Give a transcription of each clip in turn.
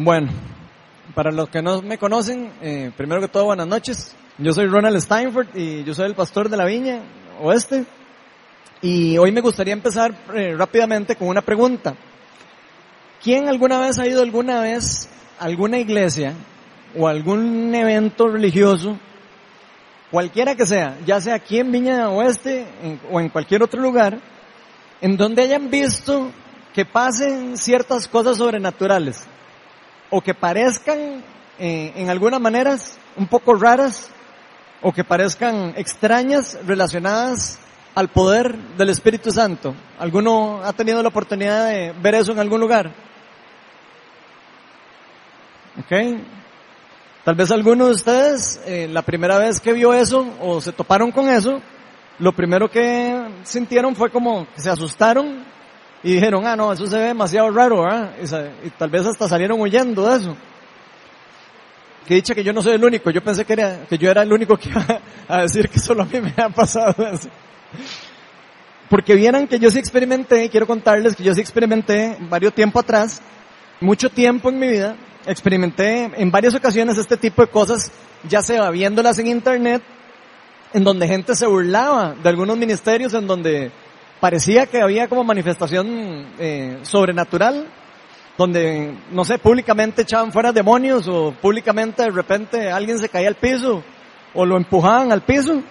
Bueno, para los que no me conocen, eh, primero que todo, buenas noches. Yo soy Ronald Steinford y yo soy el pastor de la Viña Oeste. Y hoy me gustaría empezar eh, rápidamente con una pregunta. ¿Quién alguna vez ha ido alguna vez a alguna iglesia o algún evento religioso, cualquiera que sea, ya sea aquí en Viña Oeste o en cualquier otro lugar, en donde hayan visto que pasen ciertas cosas sobrenaturales o que parezcan eh, en algunas maneras un poco raras o que parezcan extrañas relacionadas al poder del Espíritu Santo. ¿Alguno ha tenido la oportunidad de ver eso en algún lugar? ¿Ok? Tal vez alguno de ustedes, eh, la primera vez que vio eso o se toparon con eso, lo primero que sintieron fue como que se asustaron y dijeron, ah, no, eso se ve demasiado raro, ¿verdad? Y, tal vez hasta salieron huyendo de eso. Que dicha que yo no soy el único, yo pensé que, era, que yo era el único que iba a decir que solo a mí me ha pasado eso. Porque vieran que yo sí experimenté, quiero contarles que yo sí experimenté varios tiempo atrás, mucho tiempo en mi vida, experimenté en varias ocasiones este tipo de cosas, ya sea viéndolas en internet, en donde gente se burlaba de algunos ministerios, en donde parecía que había como manifestación eh, sobrenatural, donde, no sé, públicamente echaban fuera demonios o públicamente de repente alguien se caía al piso o lo empujaban al piso.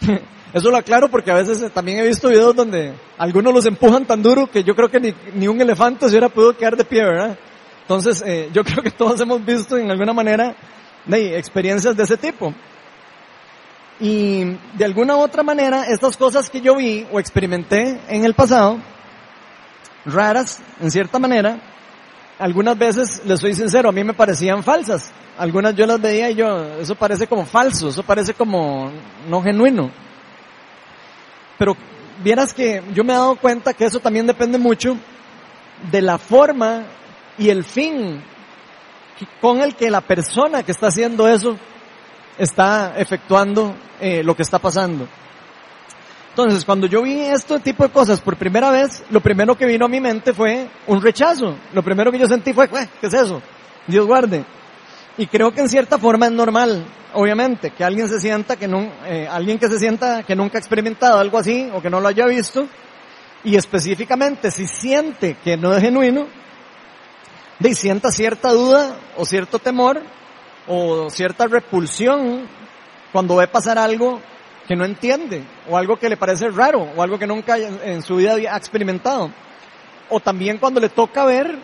Eso lo aclaro porque a veces también he visto videos donde algunos los empujan tan duro que yo creo que ni, ni un elefante se hubiera podido quedar de pie, ¿verdad? Entonces, eh, yo creo que todos hemos visto en alguna manera de experiencias de ese tipo. Y de alguna otra manera, estas cosas que yo vi o experimenté en el pasado, raras en cierta manera, algunas veces, les soy sincero, a mí me parecían falsas. Algunas yo las veía y yo, eso parece como falso, eso parece como no genuino. Pero vieras que yo me he dado cuenta que eso también depende mucho de la forma y el fin con el que la persona que está haciendo eso está efectuando eh, lo que está pasando. Entonces, cuando yo vi este tipo de cosas por primera vez, lo primero que vino a mi mente fue un rechazo. Lo primero que yo sentí fue, ¿qué es eso? Dios guarde. Y creo que en cierta forma es normal, obviamente, que alguien se sienta que eh, alguien que se sienta que nunca ha experimentado algo así o que no lo haya visto, y específicamente si siente que no es genuino, de sienta cierta duda o cierto temor, o cierta repulsión cuando ve pasar algo que no entiende o algo que le parece raro o algo que nunca en su vida ha experimentado. O también cuando le toca ver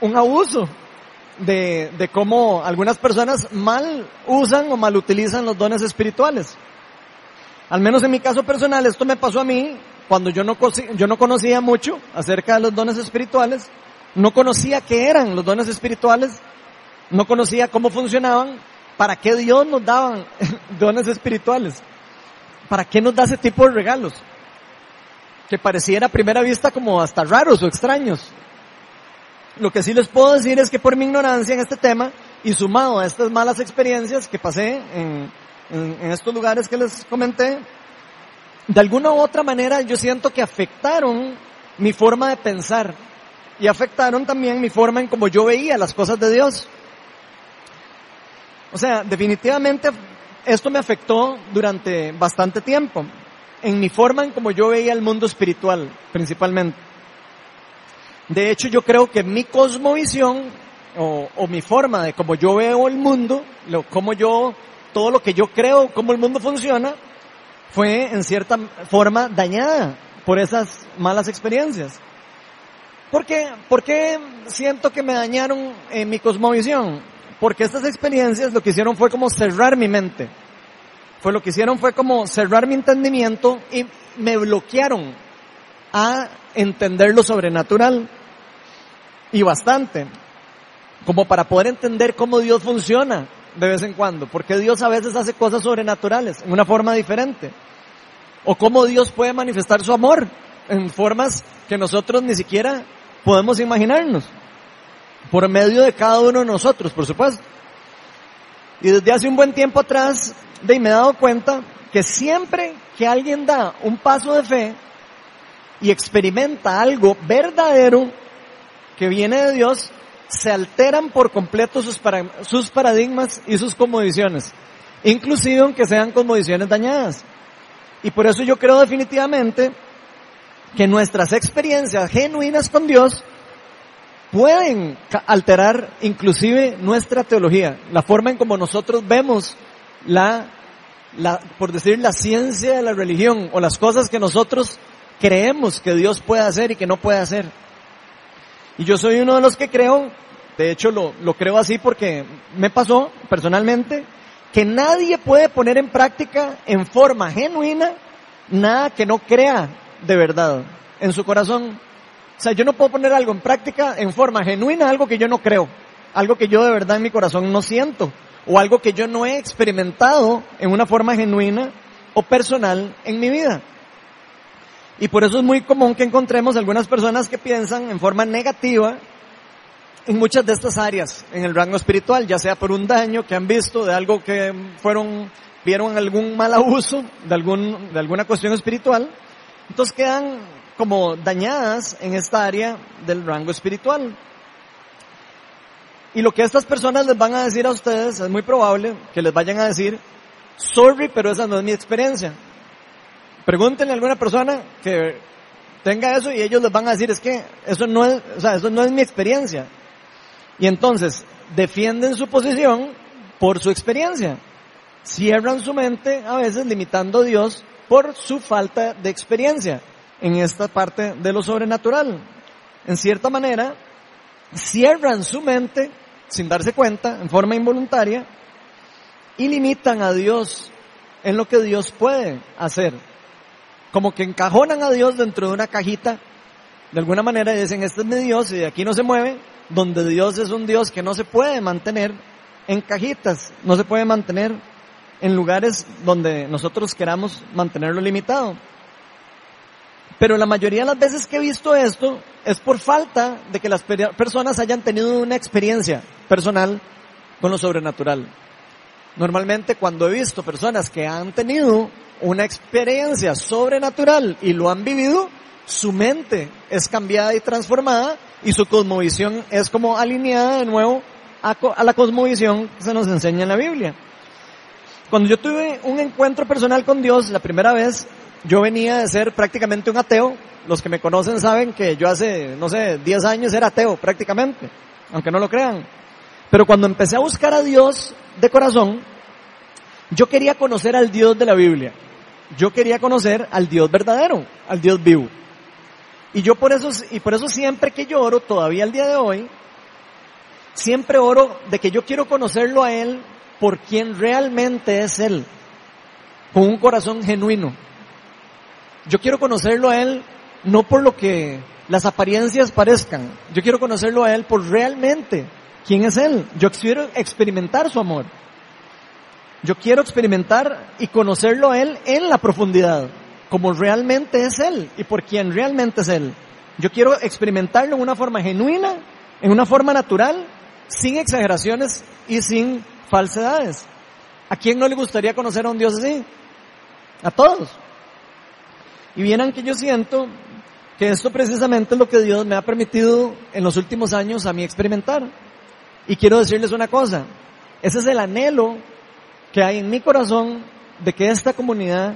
un abuso de, de cómo algunas personas mal usan o mal utilizan los dones espirituales. Al menos en mi caso personal, esto me pasó a mí cuando yo no, yo no conocía mucho acerca de los dones espirituales, no conocía qué eran los dones espirituales, no conocía cómo funcionaban, para qué Dios nos daba dones espirituales, para qué nos da ese tipo de regalos, que pareciera a primera vista como hasta raros o extraños. Lo que sí les puedo decir es que por mi ignorancia en este tema y sumado a estas malas experiencias que pasé en estos lugares que les comenté, de alguna u otra manera yo siento que afectaron mi forma de pensar y afectaron también mi forma en cómo yo veía las cosas de Dios. O sea, definitivamente esto me afectó durante bastante tiempo, en mi forma en como yo veía el mundo espiritual, principalmente. De hecho, yo creo que mi cosmovisión, o, mi forma de cómo yo veo el mundo, lo, cómo yo, todo lo que yo creo, cómo el mundo funciona, fue en cierta forma dañada por esas malas experiencias. ¿Por qué? ¿Por qué siento que me dañaron en mi cosmovisión? Porque estas experiencias lo que hicieron fue como cerrar mi mente. Fue lo que hicieron fue como cerrar mi entendimiento y me bloquearon a entender lo sobrenatural. Y bastante. Como para poder entender cómo Dios funciona de vez en cuando. Porque Dios a veces hace cosas sobrenaturales en una forma diferente. O cómo Dios puede manifestar su amor en formas que nosotros ni siquiera podemos imaginarnos por medio de cada uno de nosotros, por supuesto. Y desde hace un buen tiempo atrás, de me he dado cuenta que siempre que alguien da un paso de fe y experimenta algo verdadero que viene de Dios, se alteran por completo sus, sus paradigmas y sus condiciones, inclusive aunque sean condiciones dañadas. Y por eso yo creo definitivamente que nuestras experiencias genuinas con Dios pueden alterar inclusive nuestra teología, la forma en como nosotros vemos la, por decir, la ciencia de la religión o las cosas que nosotros creemos que Dios puede hacer y que no puede hacer. Y yo soy uno de los que creo, de hecho lo, lo creo así porque me pasó personalmente, que nadie puede poner en práctica en forma genuina nada que no crea de verdad en su corazón. O sea, yo no puedo poner algo en práctica en forma genuina, algo que yo no creo, algo que yo de verdad en mi corazón no siento, o algo que yo no he experimentado en una forma genuina o personal en mi vida. Y por eso es muy común que encontremos algunas personas que piensan en forma negativa en muchas de estas áreas, en el rango espiritual, ya sea por un daño que han visto de algo que fueron, vieron algún mal abuso de algún, de alguna cuestión espiritual, entonces quedan como dañadas en esta área del rango espiritual. Y lo que estas personas les van a decir a ustedes es muy probable que les vayan a decir, sorry, pero esa no es mi experiencia. Pregúntenle a alguna persona que tenga eso y ellos les van a decir, es que eso no es, o sea, eso no es mi experiencia. Y entonces, defienden su posición por su experiencia. Cierran su mente a veces limitando a Dios por su falta de experiencia en esta parte de lo sobrenatural. En cierta manera, cierran su mente sin darse cuenta, en forma involuntaria, y limitan a Dios en lo que Dios puede hacer como que encajonan a Dios dentro de una cajita, de alguna manera dicen, este es mi Dios y de aquí no se mueve, donde Dios es un Dios que no se puede mantener en cajitas, no se puede mantener en lugares donde nosotros queramos mantenerlo limitado. Pero la mayoría de las veces que he visto esto es por falta de que las personas hayan tenido una experiencia personal con lo sobrenatural. Normalmente cuando he visto personas que han tenido una experiencia sobrenatural y lo han vivido, su mente es cambiada y transformada y su cosmovisión es como alineada de nuevo a, la cosmovisión que se nos enseña en la Biblia. Cuando yo tuve un encuentro personal con Dios la primera vez, yo venía de ser prácticamente un ateo. Los que me conocen saben que yo hace, no sé, 10 años era ateo prácticamente, aunque no lo crean. Pero cuando empecé a buscar a Dios de corazón, yo quería conocer al Dios de la Biblia yo quería conocer al Dios verdadero, al Dios vivo. Y yo por eso, y por eso siempre que yo oro, todavía al día de hoy, siempre oro de que yo quiero conocerlo a Él por quien realmente es Él, con un corazón genuino. Yo quiero conocerlo a Él no por lo que las apariencias parezcan, yo quiero conocerlo a Él por realmente quién es Él. Yo quiero experimentar su amor. Yo quiero experimentar y conocerlo a Él en la profundidad, como realmente es Él y por quien realmente es Él. Yo quiero experimentarlo en una forma genuina, en una forma natural, sin exageraciones y sin falsedades. ¿A quién no le gustaría conocer a un Dios así? A todos. Y vieran que yo siento que esto precisamente es lo que Dios me ha permitido en los últimos años a mí experimentar. Y quiero decirles una cosa, ese es el anhelo que hay en mi corazón de que esta comunidad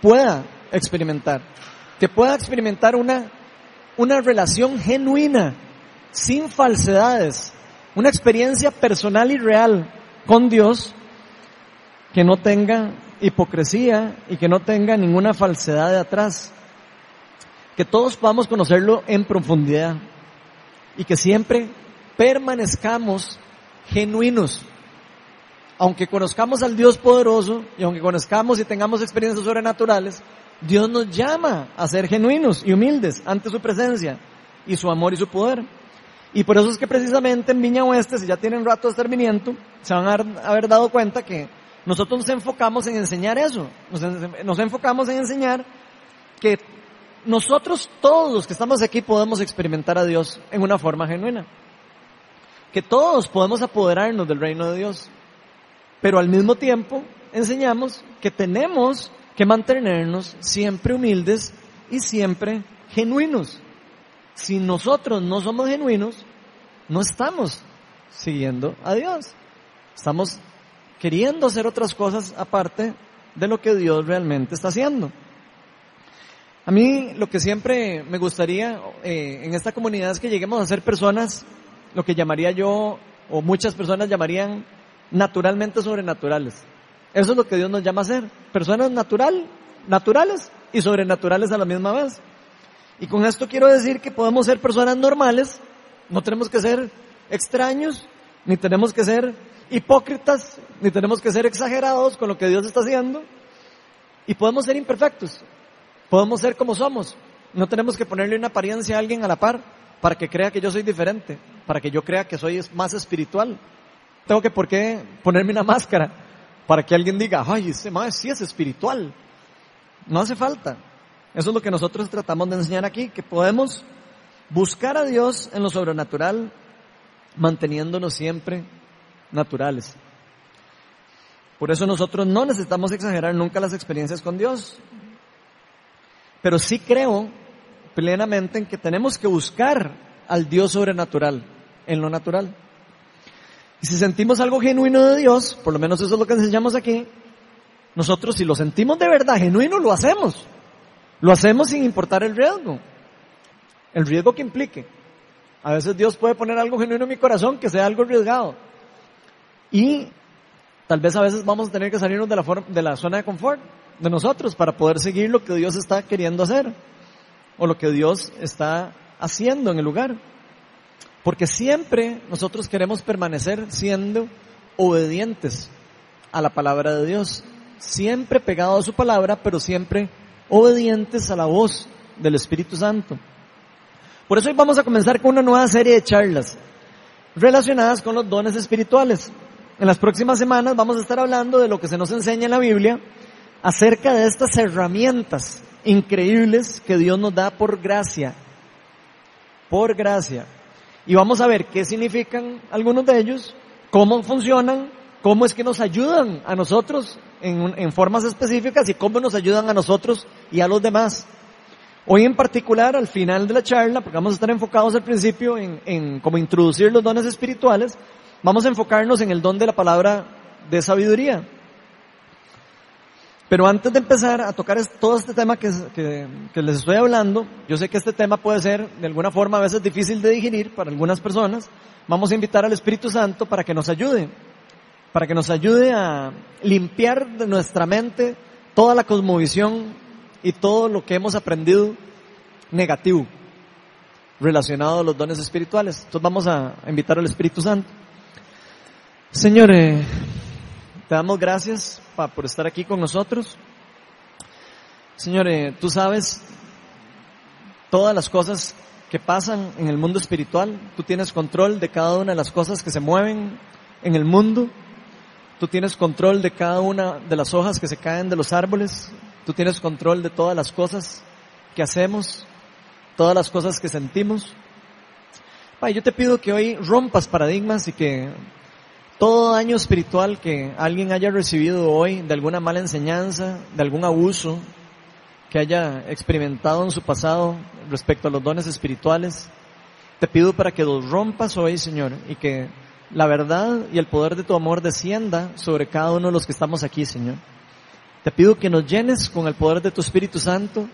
pueda experimentar, que pueda experimentar una, una relación genuina, sin falsedades, una experiencia personal y real con Dios que no tenga hipocresía y que no tenga ninguna falsedad de atrás. Que todos podamos conocerlo en profundidad y que siempre permanezcamos genuinos aunque conozcamos al Dios poderoso y aunque conozcamos y tengamos experiencias sobrenaturales, Dios nos llama a ser genuinos y humildes ante su presencia y su amor y su poder. Y por eso es que precisamente en Viña Oeste, si ya tienen rato de estar viniendo, se van a haber dado cuenta que nosotros nos enfocamos en enseñar eso. Nos, enfocamos en enseñar que nosotros todos los que estamos aquí podemos experimentar a Dios en una forma genuina. Que todos podemos apoderarnos del reino de Dios pero al mismo tiempo enseñamos que tenemos que mantenernos siempre humildes y siempre genuinos. Si nosotros no somos genuinos, no estamos siguiendo a Dios. Estamos queriendo hacer otras cosas aparte de lo que Dios realmente está haciendo. A mí lo que siempre me gustaría eh, en esta comunidad es que lleguemos a ser personas, lo que llamaría yo, o muchas personas llamarían naturalmente sobrenaturales. Eso es lo que Dios nos llama a ser. Personas natural, naturales y sobrenaturales a la misma vez. Y con esto quiero decir que podemos ser personas normales, no tenemos que ser extraños, ni tenemos que ser hipócritas, ni tenemos que ser exagerados con lo que Dios está haciendo, y podemos ser imperfectos, podemos ser como somos, no tenemos que ponerle una apariencia a alguien a la par para que crea que yo soy diferente, para que yo crea que soy más espiritual. Tengo que por qué ponerme una máscara para que alguien diga, ay, ese más sí es espiritual. No hace falta. Eso es lo que nosotros tratamos de enseñar aquí, que podemos buscar a Dios en lo sobrenatural, manteniéndonos siempre naturales. Por eso nosotros no necesitamos exagerar nunca las experiencias con Dios. Pero sí creo plenamente en que tenemos que buscar al Dios sobrenatural en lo natural. Y si sentimos algo genuino de Dios, por lo menos eso es lo que enseñamos aquí, nosotros si lo sentimos de verdad genuino, lo hacemos. Lo hacemos sin importar el riesgo. El riesgo que implique. A veces Dios puede poner algo genuino en mi corazón que sea algo arriesgado. Y tal vez a veces vamos a tener que salirnos de la, de la zona de confort de nosotros para poder seguir lo que Dios está queriendo hacer o lo que Dios está haciendo en el lugar. Porque siempre nosotros queremos permanecer siendo obedientes a la palabra de Dios siempre pegado a su palabra, pero siempre obedientes a la voz del Espíritu Santo. Por eso hoy vamos a comenzar con una nueva serie de charlas relacionadas con los dones espirituales. En las próximas semanas vamos a estar hablando de lo que se nos enseña en la Biblia acerca de estas herramientas increíbles que Dios nos da por gracia. Por gracia. Y vamos a ver qué significan algunos de ellos, cómo funcionan, cómo es que nos ayudan a nosotros en, formas específicas y cómo nos ayudan a nosotros y a los demás. Hoy en particular, al final de la charla, porque vamos a estar enfocados al principio en, en cómo introducir los dones espirituales, vamos a enfocarnos en el don de la palabra de sabiduría. Pero antes de empezar a tocar todo este tema que, que, que, les estoy hablando, yo sé que este tema puede ser de alguna forma a veces difícil de digerir para algunas personas, vamos a invitar al Espíritu Santo para que nos ayude para que nos ayude a limpiar de nuestra mente toda la cosmovisión y todo lo que hemos aprendido negativo relacionado a los dones espirituales. Entonces vamos a invitar al Espíritu Santo. Señor, eh, te damos gracias por estar aquí con nosotros. Señor, eh, tú sabes todas las cosas que pasan en el mundo espiritual. Tú tienes control de cada una de las cosas que se mueven en el mundo. Tú tienes control de cada una de las hojas que se caen de los árboles. Tú tienes control de todas las cosas que hacemos, todas las cosas que sentimos. yo te pido que hoy rompas paradigmas y que todo daño espiritual que alguien haya recibido hoy de alguna mala enseñanza, de algún abuso que haya experimentado en su pasado respecto a los dones espirituales, te pido para que los rompas hoy, Señor, y que la verdad y el poder de tu amor descienda sobre cada uno de los que estamos aquí, Señor. Te pido que nos llenes con el poder de tu Espíritu Santo,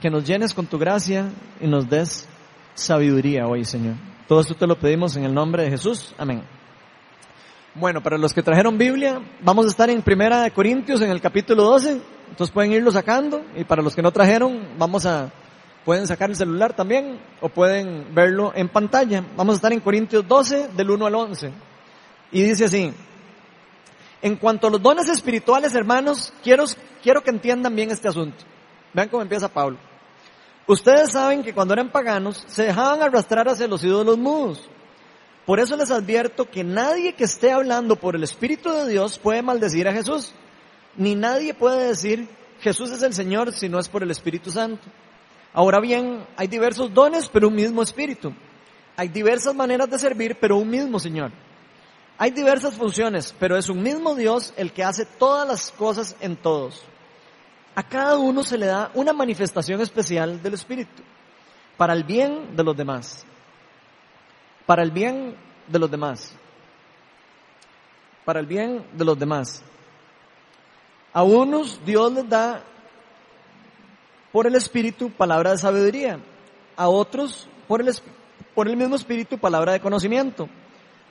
que nos llenes con tu gracia y nos des sabiduría hoy, Señor. Todo esto te lo pedimos en el nombre de Jesús. Amén. Bueno, para los que trajeron Biblia, vamos a estar en Primera de Corintios en el capítulo 12, entonces pueden irlo sacando y para los que no trajeron, vamos a Pueden sacar el celular también o pueden verlo en pantalla. Vamos a estar en Corintios 12 del 1 al 11. Y dice así, en cuanto a los dones espirituales, hermanos, quiero, quiero que entiendan bien este asunto. Vean cómo empieza Pablo. Ustedes saben que cuando eran paganos se dejaban arrastrar hacia los ídolos mudos. Por eso les advierto que nadie que esté hablando por el Espíritu de Dios puede maldecir a Jesús. Ni nadie puede decir Jesús es el Señor si no es por el Espíritu Santo. Ahora bien, hay diversos dones, pero un mismo espíritu. Hay diversas maneras de servir, pero un mismo Señor. Hay diversas funciones, pero es un mismo Dios el que hace todas las cosas en todos. A cada uno se le da una manifestación especial del Espíritu, para el bien de los demás. Para el bien de los demás. Para el bien de los demás. A unos Dios les da por el Espíritu palabra de sabiduría, a otros por el, por el mismo Espíritu palabra de conocimiento,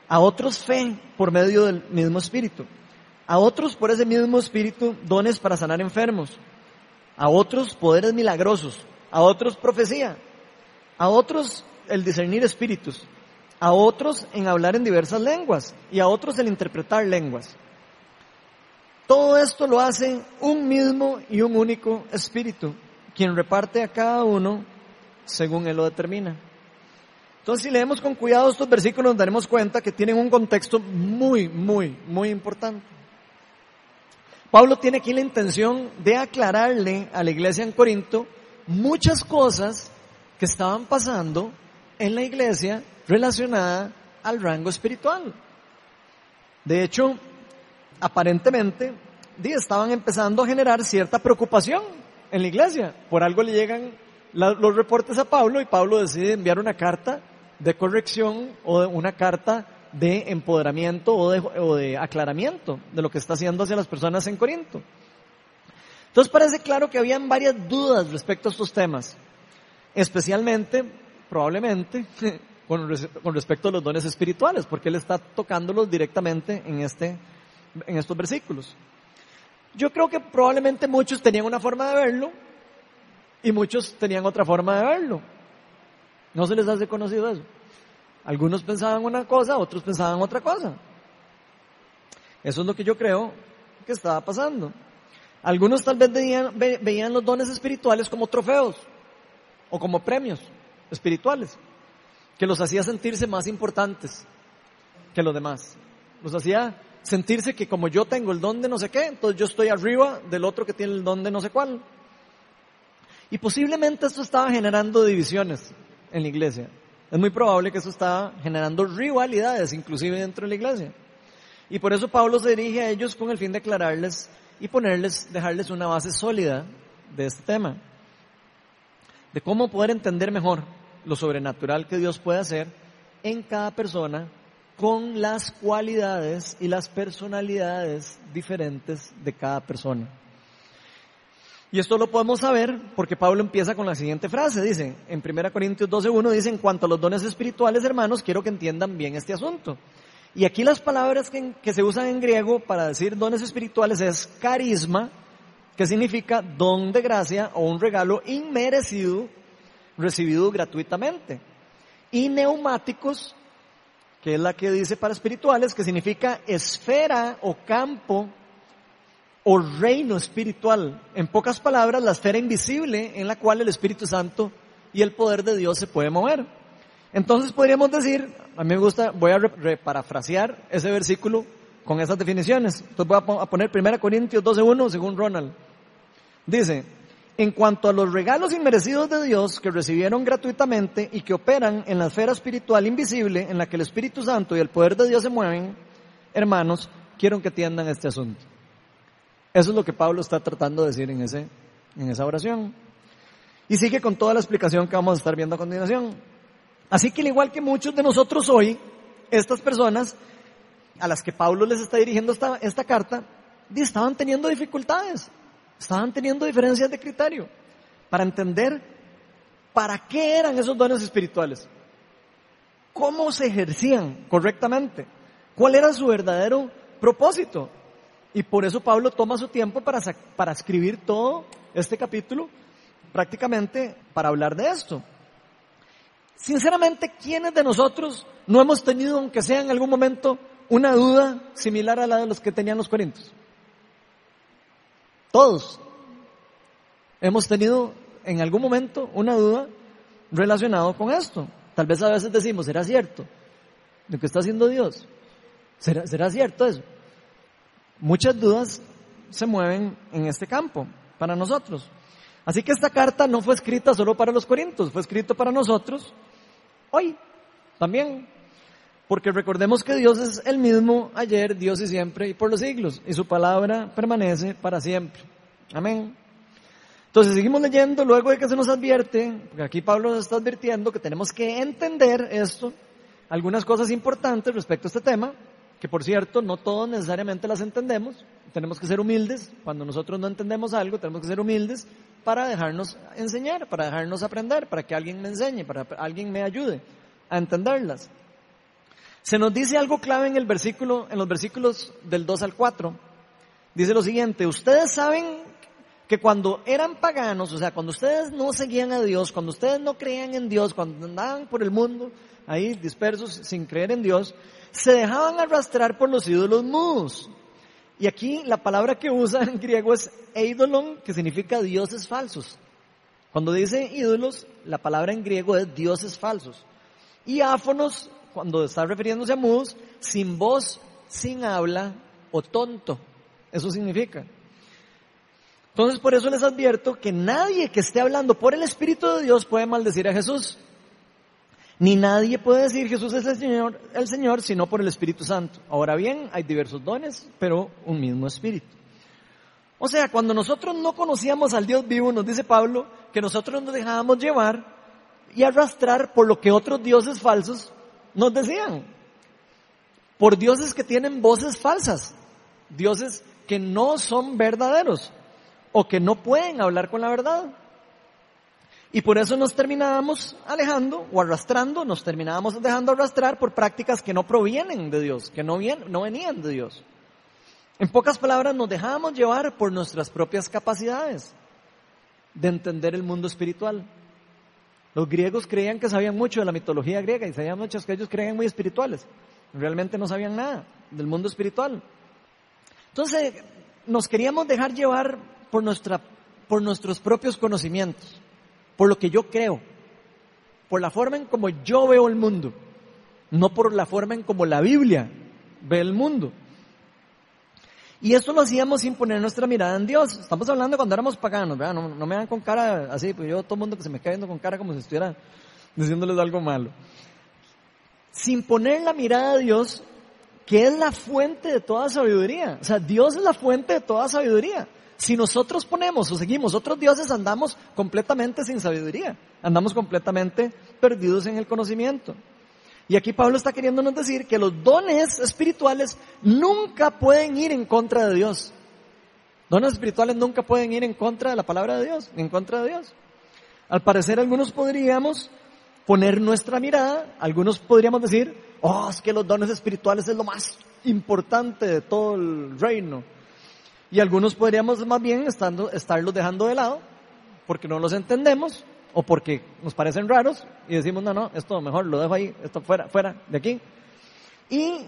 a otros fe por medio del mismo Espíritu, a otros por ese mismo Espíritu dones para sanar enfermos, a otros poderes milagrosos, a otros profecía, a otros el discernir espíritus, a otros en hablar en diversas lenguas y a otros en interpretar lenguas. Todo esto lo hace un mismo y un único espíritu, quien reparte a cada uno según Él lo determina. Entonces, si leemos con cuidado estos versículos, nos daremos cuenta que tienen un contexto muy, muy, muy importante. Pablo tiene aquí la intención de aclararle a la iglesia en Corinto muchas cosas que estaban pasando en la iglesia relacionada al rango espiritual. De hecho, aparentemente, estaban empezando a generar cierta preocupación en la iglesia. Por algo le llegan los reportes a Pablo y Pablo decide enviar una carta de corrección o una carta de empoderamiento o de, o de, aclaramiento de lo que está haciendo hacia las personas en Corinto. Entonces parece claro que habían varias dudas respecto a estos temas, especialmente, probablemente, con, respecto a los dones espirituales, porque él está tocándolos directamente en, este, en estos versículos. Yo creo que probablemente muchos tenían una forma de verlo y muchos tenían otra forma de verlo. ¿No se les hace conocido eso? Algunos pensaban una cosa, otros pensaban otra cosa. Eso es lo que yo creo que estaba pasando. Algunos tal vez veían, veían los dones espirituales como trofeos o como premios espirituales, que los hacía sentirse más importantes que los demás. Los hacía sentirse que como yo tengo el don de no sé qué, entonces yo estoy arriba del otro que tiene el don de no sé cuál. Y posiblemente esto estaba generando divisiones en la iglesia. Es muy probable que eso estaba generando rivalidades inclusive dentro de la iglesia. Y por eso Pablo se dirige a ellos con el fin de aclararles y ponerles, dejarles una base sólida de este tema. De cómo poder entender mejor lo sobrenatural que Dios puede hacer en cada persona con las cualidades y las personalidades diferentes de cada persona. Y esto lo podemos saber porque Pablo empieza con la siguiente frase, dice, en 1 Corintios 12.1 dice, en cuanto a los dones espirituales, hermanos, quiero que entiendan bien este asunto. Y aquí las palabras que, que se usan en griego para decir dones espirituales es carisma, que significa don de gracia o un regalo inmerecido, recibido gratuitamente. Y neumáticos, que es la que dice para espirituales, que significa esfera o campo o reino espiritual. En pocas palabras, la esfera invisible en la cual el Espíritu Santo y el poder de Dios se puede mover. Entonces podríamos decir, a mí me gusta, voy a reparafrasear ese versículo con esas definiciones. Entonces voy a poner 1 Corintios 12.1 según Ronald. Dice, en cuanto a los regalos inmerecidos de Dios que recibieron gratuitamente y que operan en la esfera espiritual invisible en la que el Espíritu Santo y el poder de Dios se mueven, hermanos, quiero que atiendan este asunto. Eso es lo que Pablo está tratando de decir en, ese, en esa oración. Y sigue con toda la explicación que vamos a estar viendo a continuación. Así que al igual que muchos de nosotros hoy, estas personas a las que Pablo les está dirigiendo esta, esta carta, estaban teniendo dificultades, estaban teniendo diferencias de criterio para entender para qué eran esos dones espirituales, cómo se ejercían correctamente, cuál era su verdadero propósito. Y por eso Pablo toma su tiempo para, para escribir todo este capítulo, prácticamente para hablar de esto. Sinceramente, ¿quiénes de nosotros no hemos tenido, aunque sea en algún momento, una duda similar a la de los que tenían los corintios? Todos hemos tenido en algún momento una duda relacionada con esto. Tal vez a veces decimos, ¿será cierto lo que está haciendo Dios? ¿Será, será cierto eso? muchas dudas se mueven en este campo para nosotros. Así que esta carta no fue escrita solo para los corintios, fue escrito para nosotros hoy también. Porque recordemos que Dios es el mismo ayer, Dios y siempre y por los siglos, y su palabra permanece para siempre. Amén. Entonces seguimos leyendo luego de que se nos advierte, porque aquí Pablo nos está advirtiendo que tenemos que entender esto, algunas cosas importantes respecto a este tema, que por cierto, no todos necesariamente las entendemos. Tenemos que ser humildes. Cuando nosotros no entendemos algo, tenemos que ser humildes para dejarnos enseñar, para dejarnos aprender, para que alguien me enseñe, para que alguien me ayude a entenderlas. Se nos dice algo clave en el versículo, en los versículos del 2 al 4. Dice lo siguiente, ustedes saben que cuando eran paganos, o sea, cuando ustedes no seguían a Dios, cuando ustedes no creían en Dios, cuando andaban por el mundo ahí dispersos sin creer en Dios, se dejaban arrastrar por los ídolos mudos. Y aquí la palabra que usa en griego es eidolon, que significa dioses falsos. Cuando dice ídolos, la palabra en griego es dioses falsos. Y áfonos, cuando está refiriéndose a mudos, sin voz, sin habla o tonto. Eso significa. Entonces por eso les advierto que nadie que esté hablando por el Espíritu de Dios puede maldecir a Jesús. Ni nadie puede decir Jesús es el Señor, el Señor, sino por el Espíritu Santo. Ahora bien, hay diversos dones, pero un mismo Espíritu. O sea, cuando nosotros no conocíamos al Dios vivo, nos dice Pablo, que nosotros nos dejábamos llevar y arrastrar por lo que otros dioses falsos nos decían. Por dioses que tienen voces falsas, dioses que no son verdaderos o que no pueden hablar con la verdad. Y por eso nos terminábamos alejando o arrastrando, nos terminábamos dejando arrastrar por prácticas que no provienen de Dios, que no, no venían de Dios. En pocas palabras, nos dejábamos llevar por nuestras propias capacidades de entender el mundo espiritual. Los griegos creían que sabían mucho de la mitología griega y sabían muchas que ellos creían muy espirituales. Realmente no sabían nada del mundo espiritual. Entonces, nos queríamos dejar llevar por, nuestra, por nuestros propios conocimientos, por lo que yo creo, por la forma en como yo veo el mundo, no por la forma en como la Biblia ve el mundo. Y esto lo hacíamos sin poner nuestra mirada en Dios. Estamos hablando cuando éramos paganos, ¿verdad? No, me dan con cara así, pues yo todo el mundo que se me cae viendo con cara como si estuviera diciéndoles algo malo. Sin poner la mirada a Dios, que es la fuente de toda sabiduría. O sea, Dios es la fuente de toda sabiduría. Si nosotros ponemos o seguimos otros dioses, andamos completamente sin sabiduría, andamos completamente perdidos en el conocimiento. Y aquí Pablo está queriéndonos decir que los dones espirituales nunca pueden ir en contra de Dios. Dones espirituales nunca pueden ir en contra de la palabra de Dios, en contra de Dios. Al parecer algunos podríamos poner nuestra mirada, algunos podríamos decir, oh, es que los dones espirituales es lo más importante de todo el reino. Y algunos podríamos más bien estando, estarlos dejando de lado porque no los entendemos o porque nos parecen raros y decimos, no, no, esto mejor lo dejo ahí, esto fuera, fuera de aquí. Y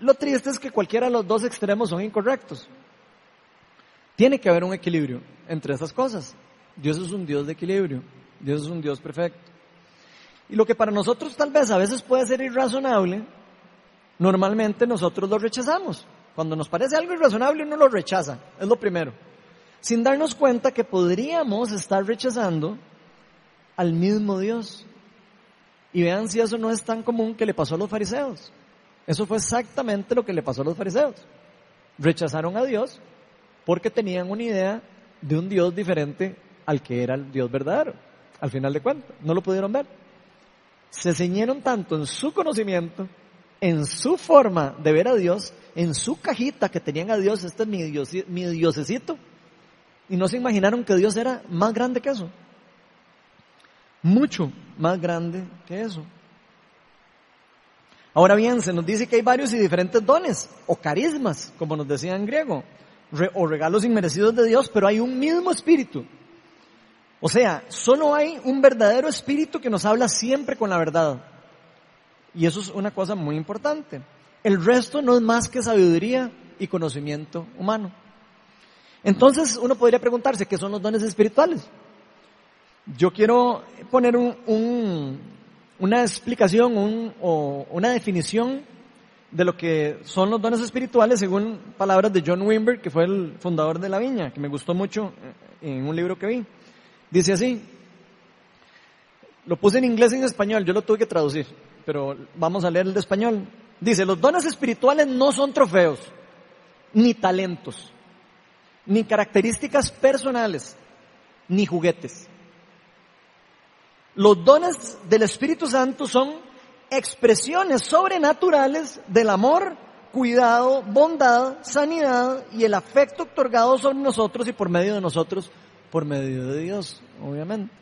lo triste es que cualquiera de los dos extremos son incorrectos. Tiene que haber un equilibrio entre esas cosas. Dios es un Dios de equilibrio. Dios es un Dios perfecto. Y lo que para nosotros tal vez a veces puede ser irrazonable, normalmente nosotros lo rechazamos. Cuando nos parece algo irrazonable uno lo rechaza, es lo primero. Sin darnos cuenta que podríamos estar rechazando al mismo Dios. Y vean si eso no es tan común que le pasó a los fariseos. Eso fue exactamente lo que le pasó a los fariseos. Rechazaron a Dios porque tenían una idea de un Dios diferente al que era el Dios verdadero. Al final de cuentas, no lo pudieron ver. Se ceñieron tanto en su conocimiento, en su forma de ver a Dios, en su cajita que tenían a Dios, este es mi, Dios, y no se imaginaron que Dios era más grande que eso. Mucho más grande que eso. Ahora bien, se nos dice que hay varios y diferentes dones, o carismas, como nos decía en griego, o regalos inmerecidos de Dios, pero hay un mismo espíritu. O sea, solo hay un verdadero espíritu que nos habla siempre con la verdad. Y eso es una cosa muy importante. El resto no es más que sabiduría y conocimiento humano. Entonces uno podría preguntarse, ¿qué son los dones espirituales? Yo quiero poner una explicación o una definición de lo que son los dones espirituales según palabras de John Wimber, que fue el fundador de la viña, que me gustó mucho en un libro que vi. Dice así, lo puse en inglés y en español, yo lo tuve que traducir, pero vamos a leer el de español. Dice, los dones espirituales no son trofeos, ni talentos, ni características personales, ni juguetes. Los dones del Espíritu Santo son expresiones sobrenaturales del amor, cuidado, bondad, sanidad y el afecto otorgado sobre nosotros y por medio de nosotros, por medio de Dios, obviamente.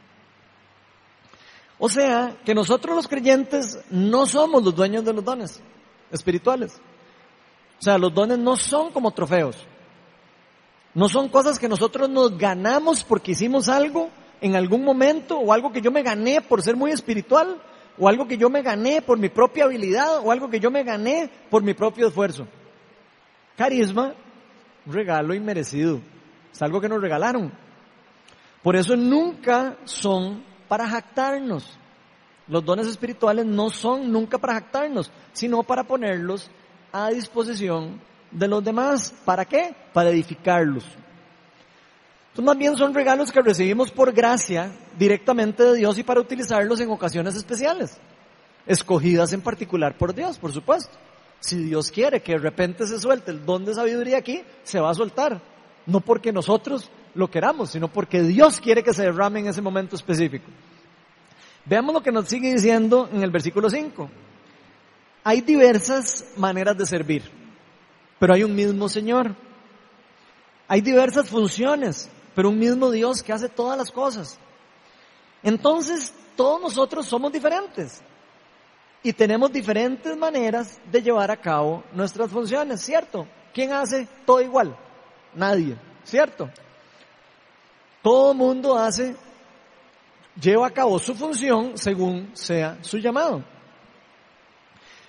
O sea, que nosotros los creyentes no somos los dueños de los dones espirituales. O sea, los dones no son como trofeos. No son cosas que nosotros nos ganamos porque hicimos algo en algún momento o algo que yo me gané por ser muy espiritual o algo que yo me gané por mi propia habilidad o algo que yo me gané por mi propio esfuerzo. Carisma, regalo inmerecido. Es algo que nos regalaron. Por eso nunca son para jactarnos. Los dones espirituales no son nunca para jactarnos, sino para ponerlos a disposición de los demás. ¿Para qué? Para edificarlos. Entonces más bien son regalos que recibimos por gracia directamente de Dios y para utilizarlos en ocasiones especiales, escogidas en particular por Dios, por supuesto. Si Dios quiere que de repente se suelte el don de sabiduría aquí, se va a soltar. No porque nosotros lo queramos, sino porque Dios quiere que se derrame en ese momento específico. Veamos lo que nos sigue diciendo en el versículo 5. Hay diversas maneras de servir, pero hay un mismo Señor. Hay diversas funciones, pero un mismo Dios que hace todas las cosas. Entonces, todos nosotros somos diferentes y tenemos diferentes maneras de llevar a cabo nuestras funciones, ¿cierto? ¿Quién hace todo igual? Nadie, ¿cierto? Todo mundo hace, lleva a cabo su función según sea su llamado.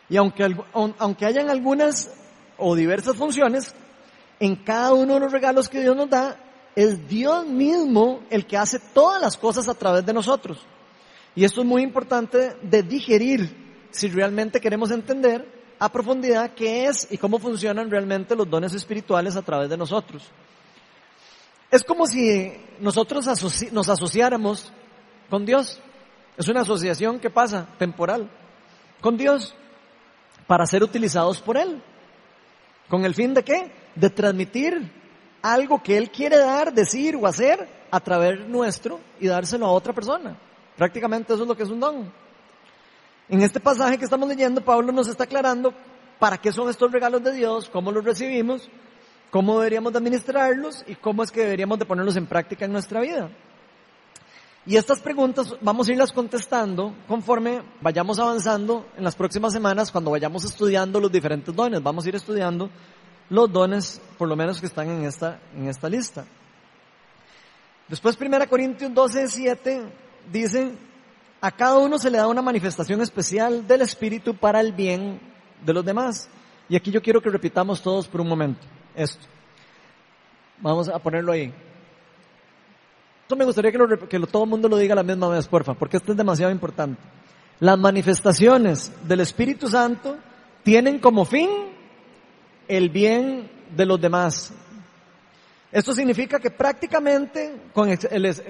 Y aunque, aunque hayan algunas o diversas funciones, en cada uno de los regalos que Dios nos da, es Dios mismo el que hace todas las cosas a través de nosotros. Y esto es muy importante de digerir si realmente queremos entender a profundidad qué es y cómo funcionan realmente los dones espirituales a través de nosotros. Es como si nosotros nos asociáramos con Dios. Es una asociación que pasa, temporal, con Dios, para ser utilizados por Él. ¿Con el fin de qué? De transmitir algo que Él quiere dar, decir o hacer a través nuestro y dárselo a otra persona. Prácticamente eso es lo que es un don. En este pasaje que estamos leyendo, Pablo nos está aclarando para qué son estos regalos de Dios, cómo los recibimos cómo deberíamos de administrarlos y cómo es que deberíamos de ponerlos en práctica en nuestra vida. Y estas preguntas vamos a irlas contestando conforme vayamos avanzando en las próximas semanas cuando vayamos estudiando los diferentes dones. Vamos a ir estudiando los dones, por lo menos que están en esta, en esta lista. Después 1 Corintios 12, 7 dice, a cada uno se le da una manifestación especial del Espíritu para el bien de los demás. Y aquí yo quiero que repitamos todos por un momento esto. Vamos a ponerlo ahí. Esto me gustaría que, todo el mundo lo diga la misma vez, porfa, porque esto es demasiado importante. Las manifestaciones del Espíritu Santo tienen como fin el bien de los demás. Esto significa que prácticamente, con,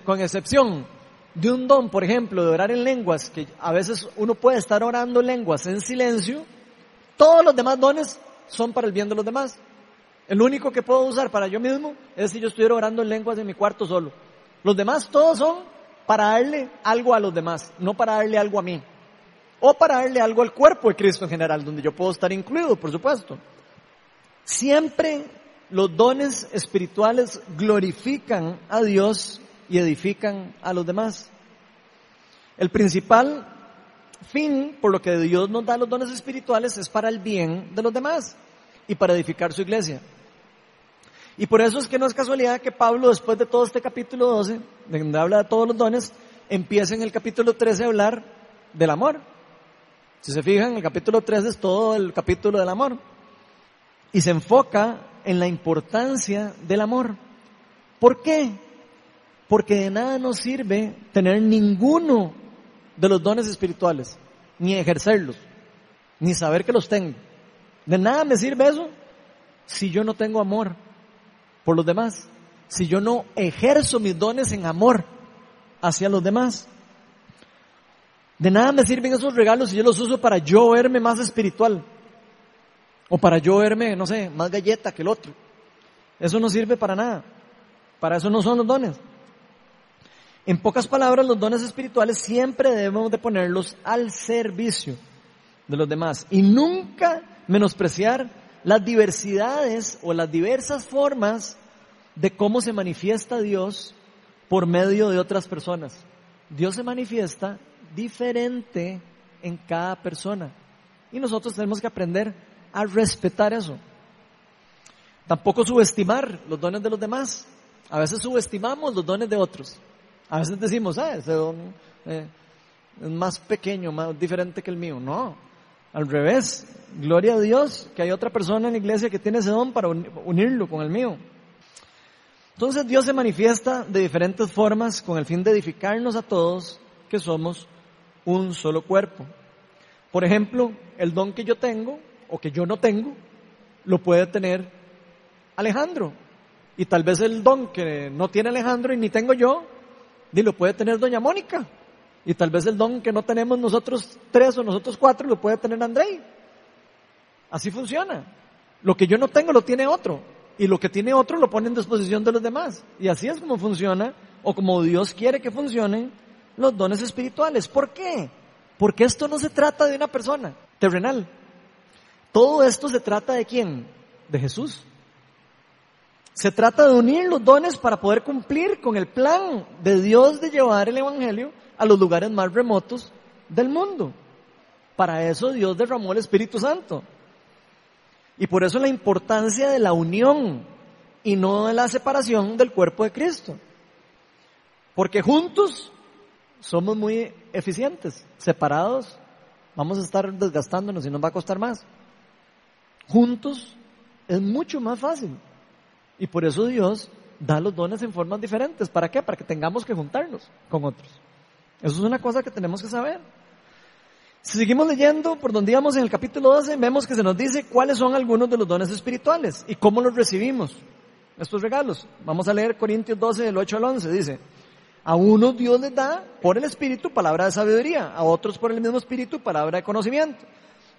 con excepción de un don, por ejemplo, de orar en lenguas, que a veces uno puede estar orando en lenguas en silencio, todos los demás dones son para el bien de los demás. El único que puedo usar para yo mismo es si yo estuviera orando en lenguas en mi cuarto solo. Los demás todos son para darle algo a los demás, no para darle algo a mí. O para darle algo al cuerpo de Cristo en general, donde yo puedo estar incluido, por supuesto. Siempre los dones espirituales glorifican a Dios y edifican a los demás. El principal fin por lo que Dios nos da los dones espirituales es para el bien de los demás y para edificar su iglesia. Y por eso es que no es casualidad que Pablo, después de todo este capítulo 12, de donde habla de todos los dones, empieza en el capítulo 13 a hablar del amor. Si se fijan, el capítulo 13 es todo el capítulo del amor. Y se enfoca en la importancia del amor. ¿Por qué? Porque de nada nos sirve tener ninguno de los dones espirituales, ni ejercerlos, ni saber que los tengo. De nada me sirve eso si yo no tengo amor por los demás, si yo no ejerzo mis dones en amor hacia los demás. De nada me sirven esos regalos si yo los uso para yo verme más espiritual o para yo verme, no sé, más galleta que el otro. Eso no sirve para nada. Para eso no son los dones. En pocas palabras, los dones espirituales siempre debemos de ponerlos al servicio de los demás y nunca menospreciar las diversidades o las diversas formas de cómo se manifiesta Dios por medio de otras personas. Dios se manifiesta diferente en cada persona y nosotros tenemos que aprender a respetar eso. Tampoco subestimar los dones de los demás. A veces subestimamos los dones de otros. A veces decimos, ah, ese don eh, es más pequeño, más diferente que el mío. No, al revés. Gloria a Dios que hay otra persona en la iglesia que tiene ese don para unirlo con el mío. Entonces Dios se manifiesta de diferentes formas con el fin de edificarnos a todos que somos un solo cuerpo. Por ejemplo, el don que yo tengo o que yo no tengo, lo puede tener Alejandro. Y tal vez el don que no tiene Alejandro y ni tengo yo, ni lo puede tener doña Mónica. Y tal vez el don que no tenemos nosotros tres o nosotros cuatro lo puede tener Andrei. Así funciona. Lo que yo no tengo lo tiene otro. Y lo que tiene otro lo pone en disposición de los demás. Y así es como funciona, o como Dios quiere que funcionen los dones espirituales. ¿Por qué? Porque esto no se trata de una persona terrenal. Todo esto se trata de quién? De Jesús. Se trata de unir los dones para poder cumplir con el plan de Dios de llevar el Evangelio a los lugares más remotos del mundo. Para eso Dios derramó el Espíritu Santo. Y por eso la importancia de la unión y no de la separación del cuerpo de Cristo. Porque juntos somos muy eficientes, separados vamos a estar desgastándonos y nos va a costar más. Juntos es mucho más fácil. Y por eso Dios da los dones en formas diferentes. ¿Para qué? Para que tengamos que juntarnos con otros. Eso es una cosa que tenemos que saber. Si seguimos leyendo por donde íbamos en el capítulo 12, vemos que se nos dice cuáles son algunos de los dones espirituales y cómo los recibimos, estos regalos. Vamos a leer Corintios 12, del 8 al 11. Dice, a unos Dios les da por el Espíritu palabra de sabiduría, a otros por el mismo Espíritu palabra de conocimiento,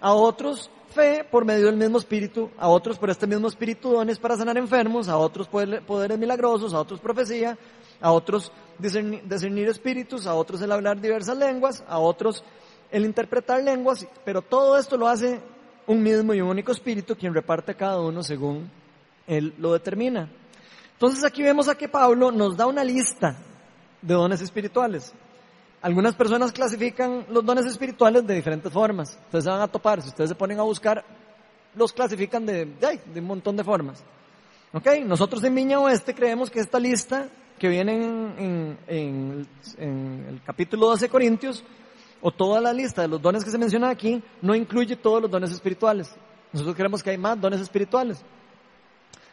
a otros fe por medio del mismo Espíritu, a otros por este mismo Espíritu dones para sanar enfermos, a otros poderes milagrosos, a otros profecía, a otros discernir, espíritus, a otros el hablar diversas lenguas, a otros el interpretar lenguas, pero todo esto lo hace un mismo y un único espíritu quien reparte a cada uno según él lo determina. Entonces aquí vemos a que Pablo nos da una lista de dones espirituales. Algunas personas clasifican los dones espirituales de diferentes formas. Ustedes se van a topar, si ustedes se ponen a buscar, los clasifican de, de, un montón de formas. ¿Ok? Nosotros en Viña Oeste creemos que esta lista que viene en, el capítulo 12 de Corintios, o toda la lista de los dones que se mencionan aquí, no incluye todos los dones espirituales. Nosotros creemos que hay más dones espirituales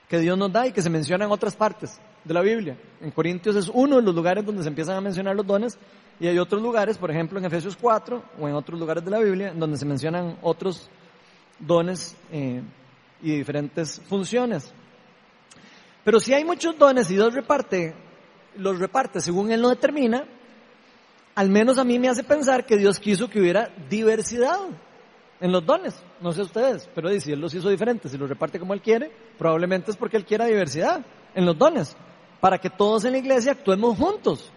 que Dios nos da y que se mencionan en otras partes de la Biblia. En Corintios es uno de los lugares donde se empiezan a mencionar los dones y hay otros lugares, por ejemplo en Efesios 4 o en otros lugares de la Biblia, donde se mencionan otros dones eh, y diferentes funciones. Pero si hay muchos dones y Dios reparte los reparte según Él lo determina, al menos a mí me hace pensar que Dios quiso que hubiera diversidad en los dones. No sé ustedes, pero si Él los hizo diferentes y los reparte como Él quiere, probablemente es porque Él quiera diversidad en los dones, para que todos en la iglesia actuemos juntos,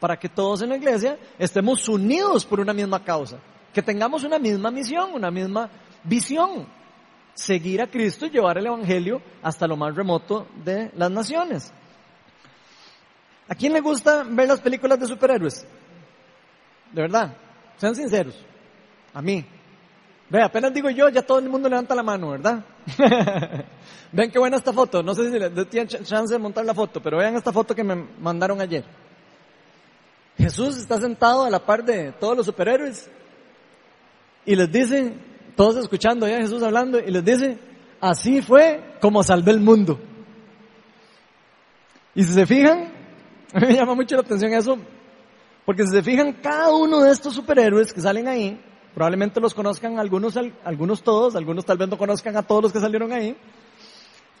para que todos en la iglesia estemos unidos por una misma causa, que tengamos una misma misión, una misma visión, seguir a Cristo y llevar el Evangelio hasta lo más remoto de las naciones. ¿A quién le gusta ver las películas de superhéroes? De verdad, sean sinceros. A mí. Ve, apenas digo yo, ya todo el mundo levanta la mano, ¿verdad? Ven qué buena esta foto. No sé si les tienen chance de montar la foto, pero vean esta foto que me mandaron ayer. Jesús está sentado a la par de todos los superhéroes y les dice, todos escuchando ya a Jesús hablando, y les dice, así fue como salvé el mundo. Y si se fijan, me llama mucho la atención eso, porque si se fijan, cada uno de estos superhéroes que salen ahí, probablemente los conozcan algunos, algunos todos, algunos tal vez no conozcan a todos los que salieron ahí.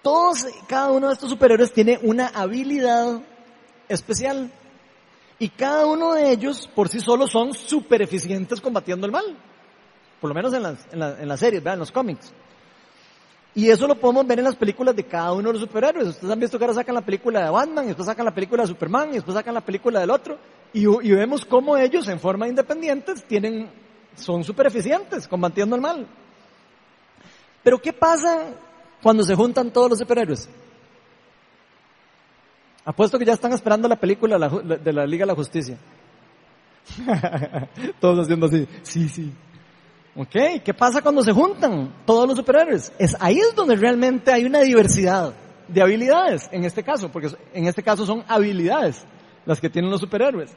Todos, cada uno de estos superhéroes tiene una habilidad especial. Y cada uno de ellos por sí solos son super eficientes combatiendo el mal. Por lo menos en las, en, en las series, en los cómics. Y eso lo podemos ver en las películas de cada uno de los superhéroes. Ustedes han visto que ahora sacan la película de Batman, y después sacan la película de Superman, y después sacan la película del otro. Y, vemos cómo ellos, en forma independiente, tienen son súper eficientes combatiendo el mal. Pero ¿qué pasa cuando se juntan todos los superhéroes? Apuesto que ya están esperando la película de la Liga de la Justicia. todos haciendo así, sí, sí. Ok, ¿qué pasa cuando se juntan todos los superhéroes? Es ahí es donde realmente hay una diversidad de habilidades, en este caso, porque en este caso son habilidades las que tienen los superhéroes.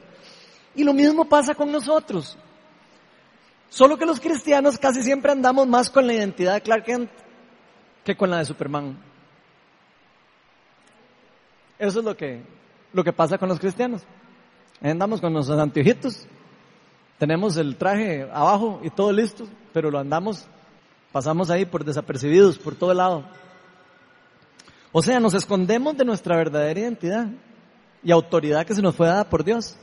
Y lo mismo pasa con nosotros. Solo que los cristianos casi siempre andamos más con la identidad de Clark Kent que con la de Superman. Eso es lo que, lo que pasa con los cristianos. Andamos con nuestros anteojitos, tenemos el traje abajo y todo listo, pero lo andamos, pasamos ahí por desapercibidos, por todo lado. O sea, nos escondemos de nuestra verdadera identidad y autoridad que se nos fue dada por Dios.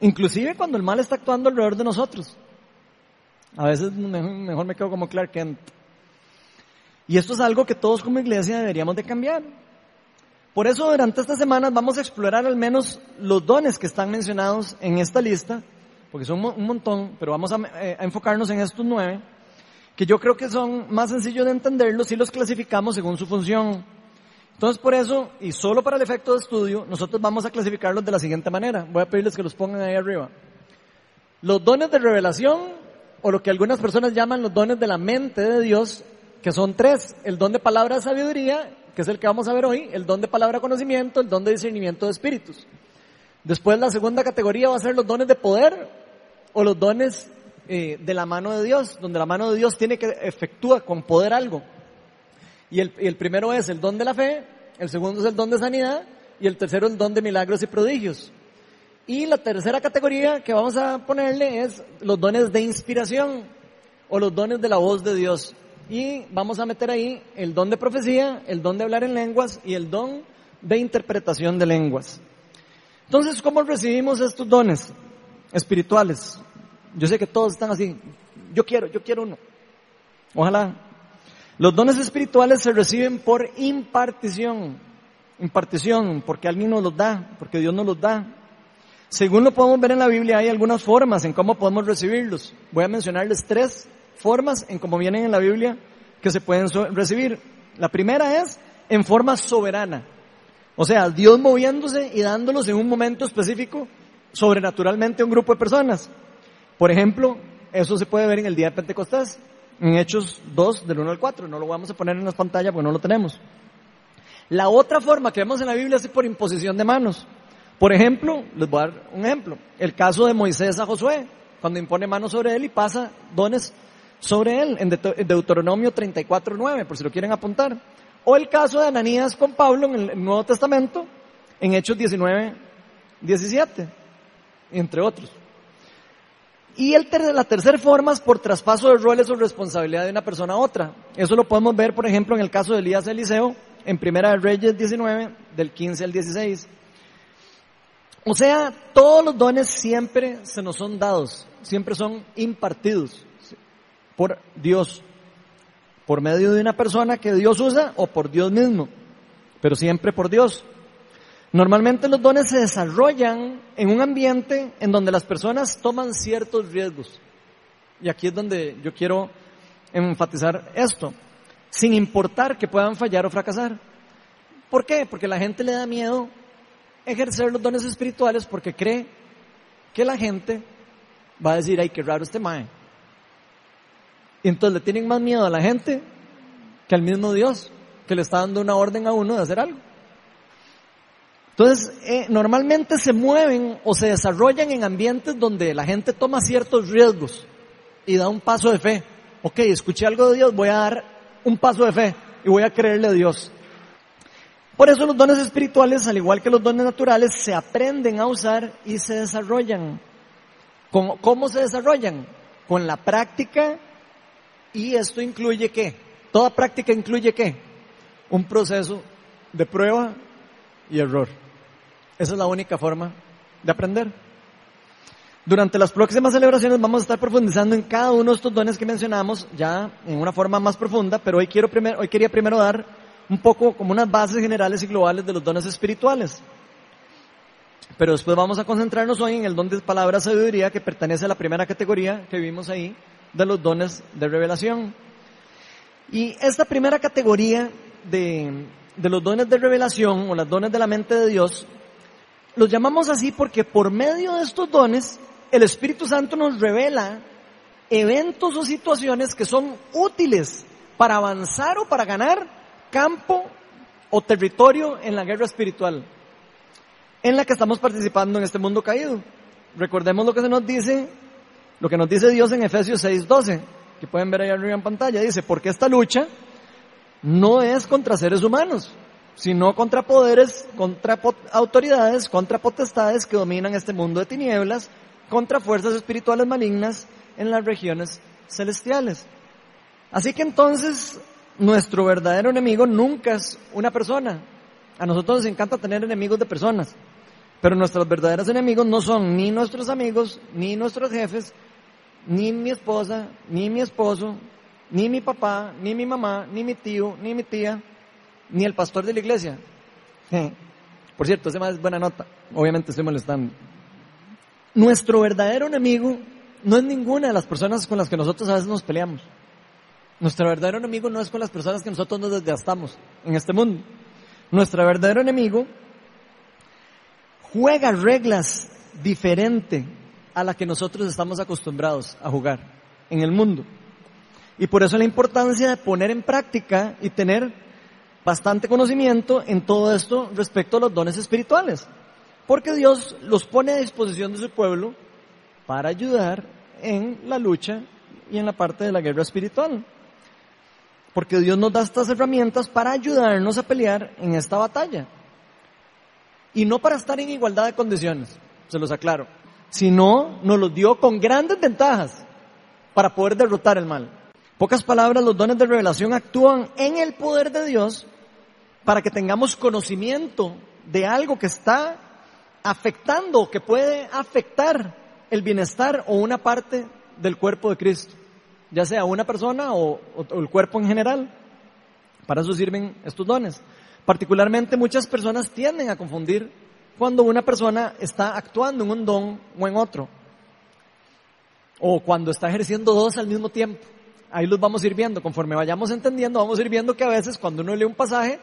Inclusive cuando el mal está actuando alrededor de nosotros. A veces mejor, me quedo como Clark Kent. Y esto es algo que todos como iglesia deberíamos de cambiar. Por eso durante estas semanas vamos a explorar al menos los dones que están mencionados en esta lista, porque son un montón, pero vamos a, eh, a enfocarnos en estos nueve, que yo creo que son más sencillos de entenderlos si los clasificamos según su función. Entonces por eso, y solo para el efecto de estudio, nosotros vamos a clasificarlos de la siguiente manera. Voy a pedirles que los pongan ahí arriba. Los dones de revelación, o lo que algunas personas llaman los dones de la mente de Dios, que son tres. El don de palabra de sabiduría, que es el que vamos a ver hoy, el don de palabra conocimiento, el don de discernimiento de espíritus. Después la segunda categoría va a ser los dones de poder o los dones eh, de la mano de Dios, donde la mano de Dios tiene que efectuar con poder algo. Y el, primero es el don de la fe, el segundo es el don de sanidad y el tercero el don de milagros y prodigios. Y la tercera categoría que vamos a ponerle es los dones de inspiración o los dones de la voz de Dios. Y vamos a meter ahí el don de profecía, el don de hablar en lenguas y el don de interpretación de lenguas. Entonces, ¿cómo recibimos estos dones espirituales? Yo sé que todos están así. Yo quiero, yo quiero uno. Ojalá los dones espirituales se reciben por impartición. Impartición, porque alguien nos los da, porque Dios nos los da. Según lo podemos ver en la Biblia, hay algunas formas en cómo podemos recibirlos. Voy a mencionarles tres formas en cómo vienen en la Biblia que se pueden recibir. La primera es en forma soberana. O sea, Dios moviéndose y dándolos en un momento específico sobrenaturalmente a un grupo de personas. Por ejemplo, eso se puede ver en el día de Pentecostés en Hechos 2, del 1 al 4. No lo vamos a poner en las pantallas porque no lo tenemos. La otra forma que vemos en la Biblia es por imposición de manos. Por ejemplo, les voy a dar un ejemplo. El caso de Moisés a Josué, cuando impone manos sobre él y pasa dones sobre él, en Deuteronomio 34, 9, por si lo quieren apuntar. O el caso de Ananías con Pablo en el Nuevo Testamento, en Hechos 19, 17, entre otros. Y el la tercera forma es por traspaso de roles o responsabilidad de una persona a otra. Eso lo podemos ver, por ejemplo, en el caso de Elías Eliseo, en Primera de Reyes 19, del 15 al 16. O sea, todos los dones siempre se nos son dados, siempre son impartidos por Dios, por medio de una persona que Dios usa o por Dios mismo, pero siempre por Dios. Normalmente los dones se desarrollan en un ambiente en donde las personas toman ciertos riesgos. Y aquí es donde yo quiero enfatizar esto, sin importar que puedan fallar o fracasar. ¿Por qué? Porque la gente le da miedo ejercer los dones espirituales porque cree que la gente va a decir, ay, qué raro este mae. Y entonces le tienen más miedo a la gente que al mismo Dios, que le está dando una orden a uno de hacer algo. Entonces, eh, normalmente se mueven o se desarrollan en ambientes donde la gente toma ciertos riesgos y da un paso de fe. Ok, escuché algo de Dios, voy a dar un paso de fe y voy a creerle a Dios. Por eso los dones espirituales, al igual que los dones naturales, se aprenden a usar y se desarrollan. ¿Cómo se desarrollan? Con la práctica y esto incluye qué? Toda práctica incluye qué? Un proceso de prueba y error. Esa es la única forma de aprender. Durante las próximas celebraciones vamos a estar profundizando en cada uno de estos dones que mencionamos ya en una forma más profunda, pero hoy, quiero primero, hoy quería primero dar un poco como unas bases generales y globales de los dones espirituales. Pero después vamos a concentrarnos hoy en el don de palabra sabiduría que pertenece a la primera categoría que vimos ahí de los dones de revelación. Y esta primera categoría de, de los dones de revelación o los dones de la mente de Dios, los llamamos así porque por medio de estos dones el Espíritu Santo nos revela eventos o situaciones que son útiles para avanzar o para ganar campo o territorio en la guerra espiritual en la que estamos participando en este mundo caído. Recordemos lo que se nos dice, lo que nos dice Dios en Efesios 6:12, que pueden ver ahí arriba en pantalla, dice, porque esta lucha no es contra seres humanos, sino contra poderes, contra autoridades, contra potestades que dominan este mundo de tinieblas, contra fuerzas espirituales malignas en las regiones celestiales. Así que entonces, nuestro verdadero enemigo nunca es una persona. A nosotros nos encanta tener enemigos de personas, pero nuestros verdaderos enemigos no son ni nuestros amigos, ni nuestros jefes, ni mi esposa, ni mi esposo, ni mi papá, ni mi mamá, ni mi tío, ni mi tía, ni el pastor de la iglesia. Por cierto, ese más es buena nota. Obviamente estoy molestando. Nuestro verdadero enemigo no es ninguna de las personas con las que nosotros a veces nos peleamos. Nuestro verdadero enemigo no es con las personas que nosotros nos desgastamos en este mundo. Nuestro verdadero enemigo juega reglas diferentes a las que nosotros estamos acostumbrados a jugar en el mundo. Y por eso la importancia de poner en práctica y tener bastante conocimiento en todo esto respecto a los dones espirituales. Porque Dios los pone a disposición de su pueblo para ayudar en la lucha y en la parte de la guerra espiritual. Porque Dios nos da estas herramientas para ayudarnos a pelear en esta batalla. Y no para estar en igualdad de condiciones, se los aclaro, sino nos los dio con grandes ventajas para poder derrotar el mal. Pocas palabras, los dones de revelación actúan en el poder de Dios para que tengamos conocimiento de algo que está afectando, que puede afectar el bienestar o una parte del cuerpo de Cristo, ya sea una persona o, el cuerpo en general. Para eso sirven estos dones. Particularmente muchas personas tienden a confundir cuando una persona está actuando en un don o en otro. O cuando está ejerciendo dos al mismo tiempo. Ahí los vamos a. Conforme vayamos entendiendo, vamos a que a veces cuando uno lee un pasaje,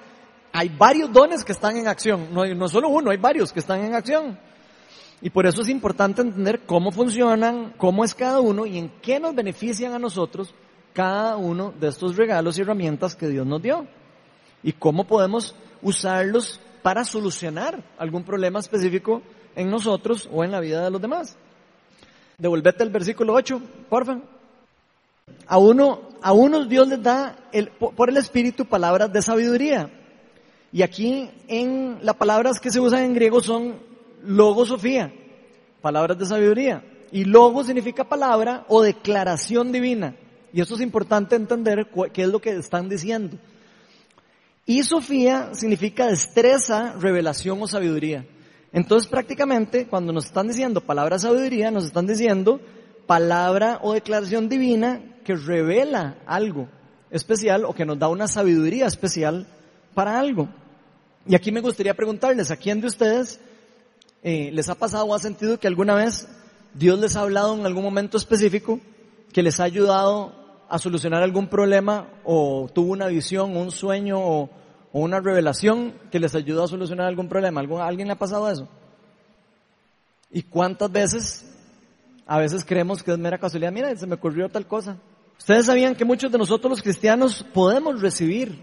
hay varios dones que están en acción. No solo uno, hay varios que están en acción. Y por eso es importante entender cómo funcionan, cómo es cada uno y en qué nos benefician a nosotros cada uno de estos regalos y herramientas que Dios nos dio y cómo podemos usarlos para solucionar algún problema específico en nosotros o en la vida de los demás. Devolvete el versículo 8, porfa. A uno, a unos Dios les da el, por el Espíritu palabras de sabiduría. Y aquí en las palabras que se usan en griego son logosofía, palabras de sabiduría. Y logo significa palabra o declaración divina. Y eso es importante entender qué es lo que están diciendo. Y Sofía significa destreza, revelación o sabiduría. Entonces prácticamente cuando nos están diciendo palabra sabiduría, nos están diciendo palabra o declaración divina que revela algo especial o que nos da una sabiduría especial para algo. Y aquí me gustaría preguntarles, ¿a quién de ustedes eh, les ha pasado o ha sentido que alguna vez Dios les ha hablado en algún momento específico que les ha ayudado a solucionar algún problema o tuvo una visión, un sueño o, una revelación que les ayudó a solucionar algún problema. ¿A alguien le ha pasado eso? ¿Y cuántas veces? A veces creemos que es mera casualidad. Mira, se me ocurrió tal cosa. Ustedes sabían que muchos de nosotros los cristianos podemos recibir,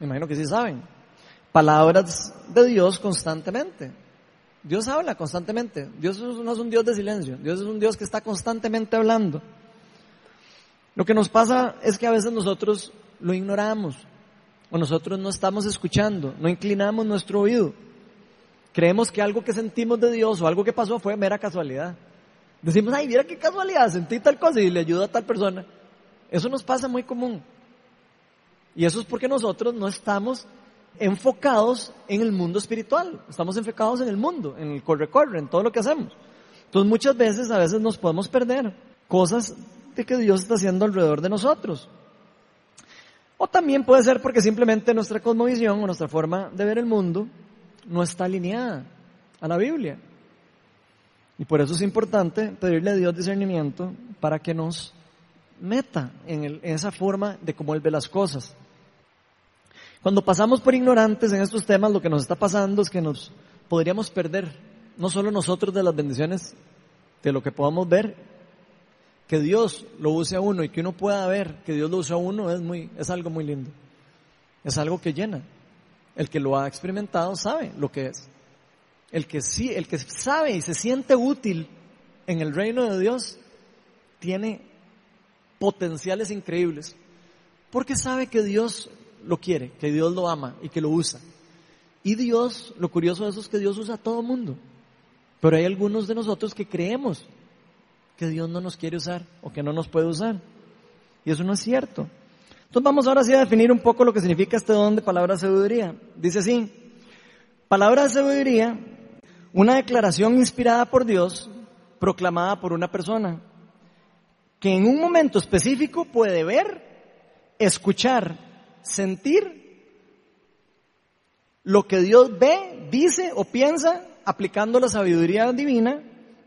me imagino que sí saben, palabras de Dios constantemente. Dios habla constantemente. Dios no es un Dios de silencio. Dios es un Dios que está constantemente hablando. Lo que nos pasa es que a veces nosotros lo ignoramos o nosotros no estamos escuchando, no inclinamos nuestro oído. Creemos que algo que sentimos de Dios o algo que pasó fue mera casualidad. Decimos, ay, mira qué casualidad, sentí tal cosa y le ayudo a tal persona. Eso nos pasa muy común. Y eso es porque nosotros no estamos enfocados en el mundo espiritual, estamos enfocados en el mundo, en el corre-corre, en todo lo que hacemos. Entonces muchas veces, a veces nos podemos perder cosas que Dios está haciendo alrededor de nosotros. O también puede ser porque simplemente nuestra cosmovisión o nuestra forma de ver el mundo no está alineada a la Biblia. Y por eso es importante pedirle a Dios discernimiento para que nos meta en, esa forma de cómo Él ve las cosas. Cuando pasamos por ignorantes en estos temas, lo que nos está pasando es que nos podríamos perder, no solo nosotros de las bendiciones, de lo que podamos ver, que Dios lo use a uno y que uno pueda ver que Dios lo use a uno es, muy, es algo muy lindo. Es algo que llena. El que lo ha experimentado sabe lo que es. El que sí, el que sabe y se siente útil en el reino de Dios, tiene potenciales increíbles. Porque sabe que Dios lo quiere, que Dios lo ama y que lo usa. Y Dios, lo curioso de eso es que Dios usa a todo mundo. Pero hay algunos de nosotros que creemos que Dios no nos quiere usar o que no nos puede usar. Y eso no es cierto. Entonces vamos ahora sí a definir un poco lo que significa este don de palabra de sabiduría. Dice así, palabra de sabiduría, una declaración inspirada por Dios, proclamada por una persona, que en un momento específico puede ver, escuchar, sentir lo que Dios ve, dice o piensa aplicando la sabiduría divina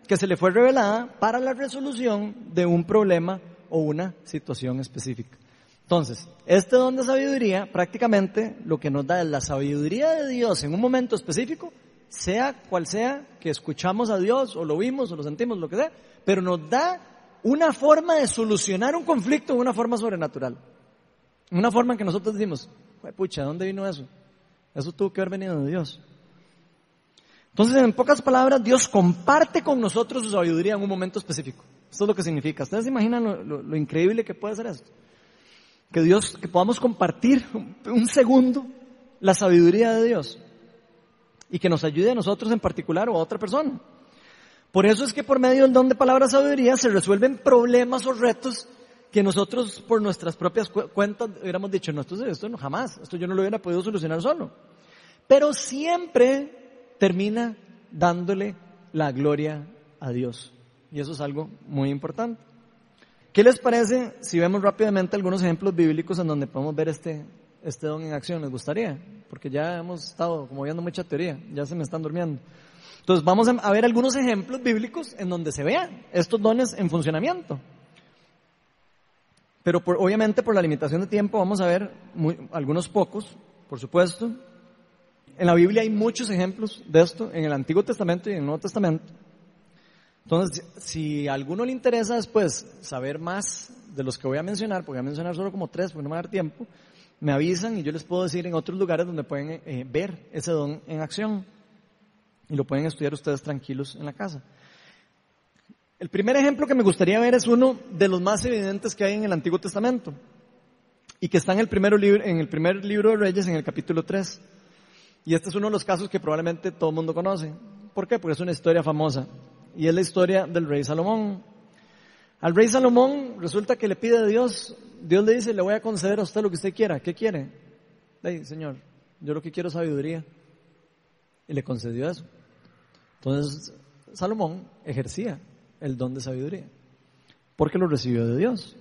que se le fue revelada para la resolución de un problema o una situación específica. Entonces, este don de sabiduría prácticamente lo que nos da es la sabiduría de Dios en un momento específico, sea cual sea que escuchamos a Dios o lo vimos o lo sentimos, lo que sea, pero nos da una forma de solucionar un conflicto de una forma sobrenatural. Una forma en que nosotros decimos, pucha, ¿de dónde vino eso? Eso tuvo que haber venido de Dios. Entonces, en pocas palabras, Dios comparte con nosotros su sabiduría en un momento específico. Esto es lo que significa. ¿Ustedes se imaginan lo, increíble que puede ser esto? Que Dios, que podamos compartir un segundo la sabiduría de Dios y que nos ayude a nosotros en particular o a otra persona. Por eso es que por medio del don de palabra sabiduría se resuelven problemas o retos que nosotros por nuestras propias cuentas hubiéramos dicho, no, esto, esto no jamás, esto yo no lo hubiera podido solucionar solo. Pero siempre termina dándole la gloria a Dios. Y eso es algo muy importante. ¿Qué les parece si vemos rápidamente algunos ejemplos bíblicos en donde podemos ver este, este don en acción? ¿Les gustaría? Porque ya hemos estado como viendo mucha teoría, ya se me están durmiendo. Entonces vamos a ver algunos ejemplos bíblicos en donde se vean estos dones en funcionamiento. Pero obviamente por la limitación de tiempo vamos a ver algunos pocos, por supuesto, en la Biblia hay muchos ejemplos de esto, en el Antiguo Testamento y en el Nuevo Testamento. Entonces, si a alguno le interesa después saber más de los que voy a mencionar, porque voy a mencionar solo como tres, porque no me va a dar tiempo, me avisan y yo les puedo decir en otros lugares donde pueden eh, ver ese don en acción. Y lo pueden estudiar ustedes tranquilos en la casa. El primer ejemplo que me gustaría ver es uno de los más evidentes que hay en el Antiguo Testamento y que está en el, primer libro, en el primer libro de Reyes, en el capítulo 3. Y este es uno de los casos que probablemente todo el mundo conoce. ¿Por qué? Porque es una historia famosa. Y es la historia del rey Salomón. Al rey Salomón resulta que le pide a Dios, Dios le dice, le voy a conceder a usted lo que usted quiera. ¿Qué quiere? Le Señor, yo lo que quiero es sabiduría. Y le concedió eso. Entonces, Salomón ejercía el don de sabiduría. Porque lo recibió de Dios.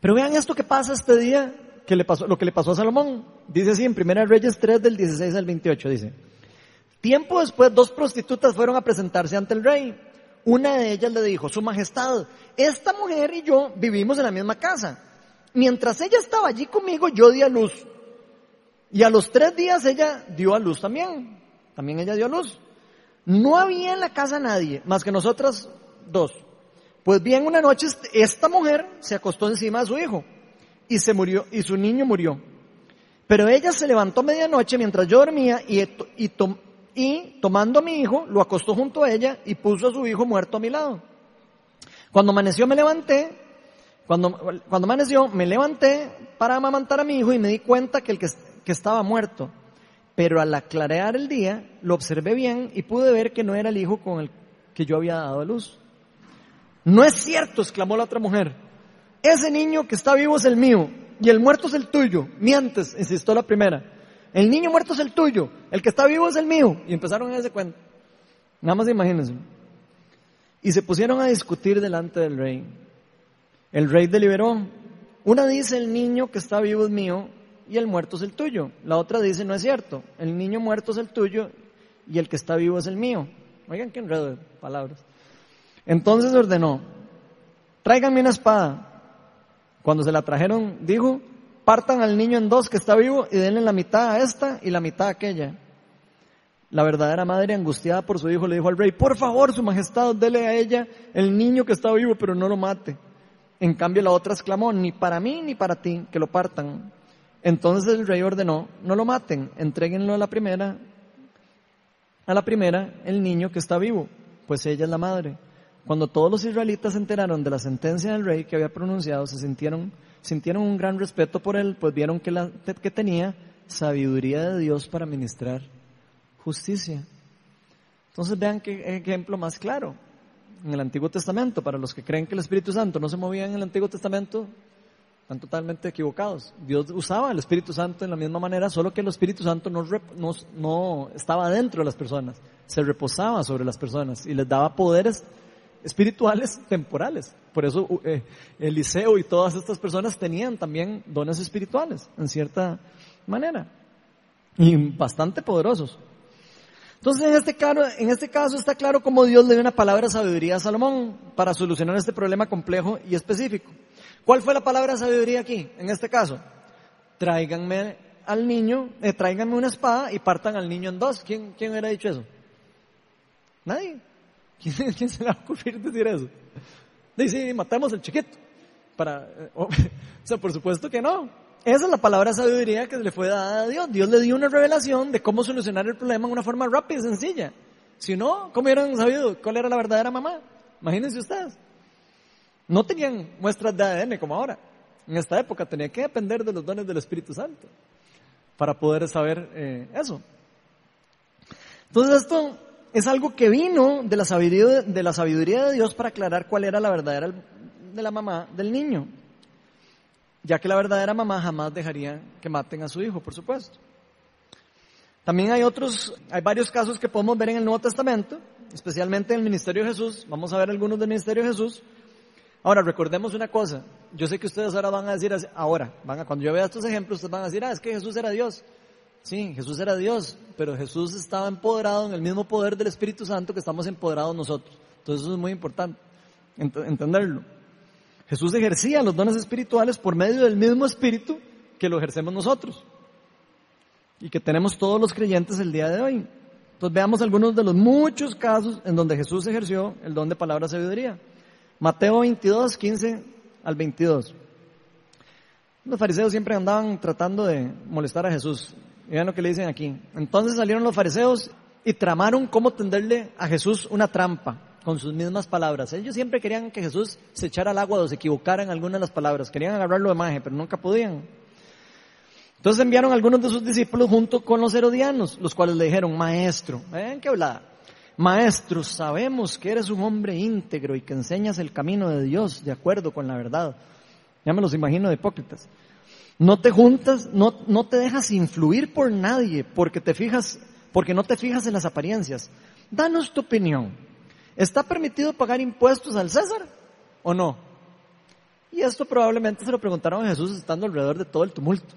Pero vean esto que pasa este día que le pasó, lo que le pasó a Salomón. Dice así en 1 Reyes 3 del 16 al 28, dice. Tiempo después, dos prostitutas fueron a presentarse ante el rey. Una de ellas le dijo, Su Majestad, esta mujer y yo vivimos en la misma casa. Mientras ella estaba allí conmigo, yo di a luz. Y a los tres días ella dio a luz también. También ella dio a luz. No había en la casa nadie, más que nosotras dos. Pues bien, una noche esta mujer se acostó encima de su hijo y se murió, y su niño murió. Pero ella se levantó a medianoche mientras yo dormía y, y, y tomando a mi hijo, lo acostó junto a ella y puso a su hijo muerto a mi lado. Cuando amaneció me levanté, cuando, cuando amaneció me levanté para amamantar a mi hijo y me di cuenta que el que, que estaba muerto. Pero al aclarear el día, lo observé bien y pude ver que no era el hijo con el que yo había dado a luz. No es cierto, exclamó la otra mujer. Ese niño que está vivo es el mío y el muerto es el tuyo. Mientes, insistió la primera. El niño muerto es el tuyo, el que está vivo es el mío. Y empezaron a ese cuento. Nada más imagínense. Y se pusieron a discutir delante del rey. El rey deliberó. Una dice el niño que está vivo es mío y el muerto es el tuyo. La otra dice no es cierto. El niño muerto es el tuyo y el que está vivo es el mío. Oigan qué enredo de palabras. Entonces ordenó, tráiganme una espada. Cuando se la trajeron, dijo, partan al niño en dos que está vivo y denle la mitad a esta y la mitad a aquella. La verdadera madre, angustiada por su hijo, le dijo al rey, por favor, su majestad, dele a ella el niño que está vivo, pero no lo mate. En cambio, la otra exclamó, ni para mí ni para ti, que lo partan. Entonces el rey ordenó, no lo maten, entréguenlo a la primera, a la primera, el niño que está vivo, pues ella es la madre. Cuando todos los israelitas se enteraron de la sentencia del rey que había pronunciado, se sintieron, sintieron un gran respeto por él, pues vieron que, la, que tenía sabiduría de Dios para ministrar justicia. Entonces vean qué ejemplo más claro. En el Antiguo Testamento, para los que creen que el Espíritu Santo no se movía en el Antiguo Testamento, están totalmente equivocados. Dios usaba el Espíritu Santo en la misma manera, solo que el Espíritu Santo no, no, no estaba dentro de las personas, se reposaba sobre las personas y les daba poderes espirituales temporales. Por eso eh, Eliseo y todas estas personas tenían también dones espirituales, en cierta manera, y bastante poderosos. Entonces, en este, caso, en este caso está claro cómo Dios le dio una palabra de sabiduría a Salomón para solucionar este problema complejo y específico. ¿Cuál fue la palabra de sabiduría aquí, en este caso? Tráiganme al niño, eh, tráiganme una espada y partan al niño en dos. ¿Quién, quién hubiera dicho eso? Nadie. ¿Quién, se le va a ocurrir decir eso? Dice, matamos al chiquito. Para, eh, o sea, por supuesto que no. Esa es la palabra sabiduría que le fue dada a Dios. Dios le dio una revelación de cómo solucionar el problema en una forma rápida y sencilla. Si no, ¿cómo hubieran sabido cuál era la verdadera mamá? Imagínense ustedes. No tenían muestras de ADN como ahora. En esta época tenía que depender de los dones del Espíritu Santo para poder saber eh, eso. Entonces esto es algo que vino de la, sabiduría, de Dios para aclarar cuál era la verdadera de la mamá del niño ya que la verdadera mamá jamás dejaría que maten a su hijo, por supuesto. También hay otros, hay varios casos que podemos ver en el Nuevo Testamento, especialmente en el ministerio de Jesús. Vamos a ver algunos del ministerio de Jesús. Ahora, recordemos una cosa. Yo sé que ustedes ahora van a decir, ahora, cuando yo vea estos ejemplos, ustedes van a decir, ah, es que Jesús era Dios. Sí, Jesús era Dios, pero Jesús estaba empoderado en el mismo poder del Espíritu Santo que estamos empoderados nosotros. Entonces eso es muy importante, entenderlo. Jesús ejercía los dones espirituales por medio del mismo espíritu que lo ejercemos nosotros y que tenemos todos los creyentes el día de hoy. Entonces veamos algunos de los muchos casos en donde Jesús ejerció el don de palabra sabiduría. Mateo 22, 15 al 22. Los fariseos siempre andaban tratando de molestar a Jesús. Vean lo que le dicen aquí. Entonces salieron los fariseos y tramaron cómo tenderle a Jesús una trampa con sus mismas palabras. Ellos siempre querían que Jesús se echara al agua o se equivocara en alguna de las palabras. Querían agarrarlo de maje, pero nunca podían. Entonces enviaron algunos de sus discípulos junto con los herodianos, los cuales le dijeron, maestro, ¿ven qué hablada? Maestro, sabemos que eres un hombre íntegro y que enseñas el camino de Dios de acuerdo con la verdad. Ya me los imagino de hipócritas. No te juntas, no, no te dejas influir por nadie porque te fijas, porque no te fijas en las apariencias. Danos tu opinión. ¿Está permitido pagar impuestos al César o no? Y esto probablemente se lo preguntaron a Jesús estando alrededor de todo el tumulto.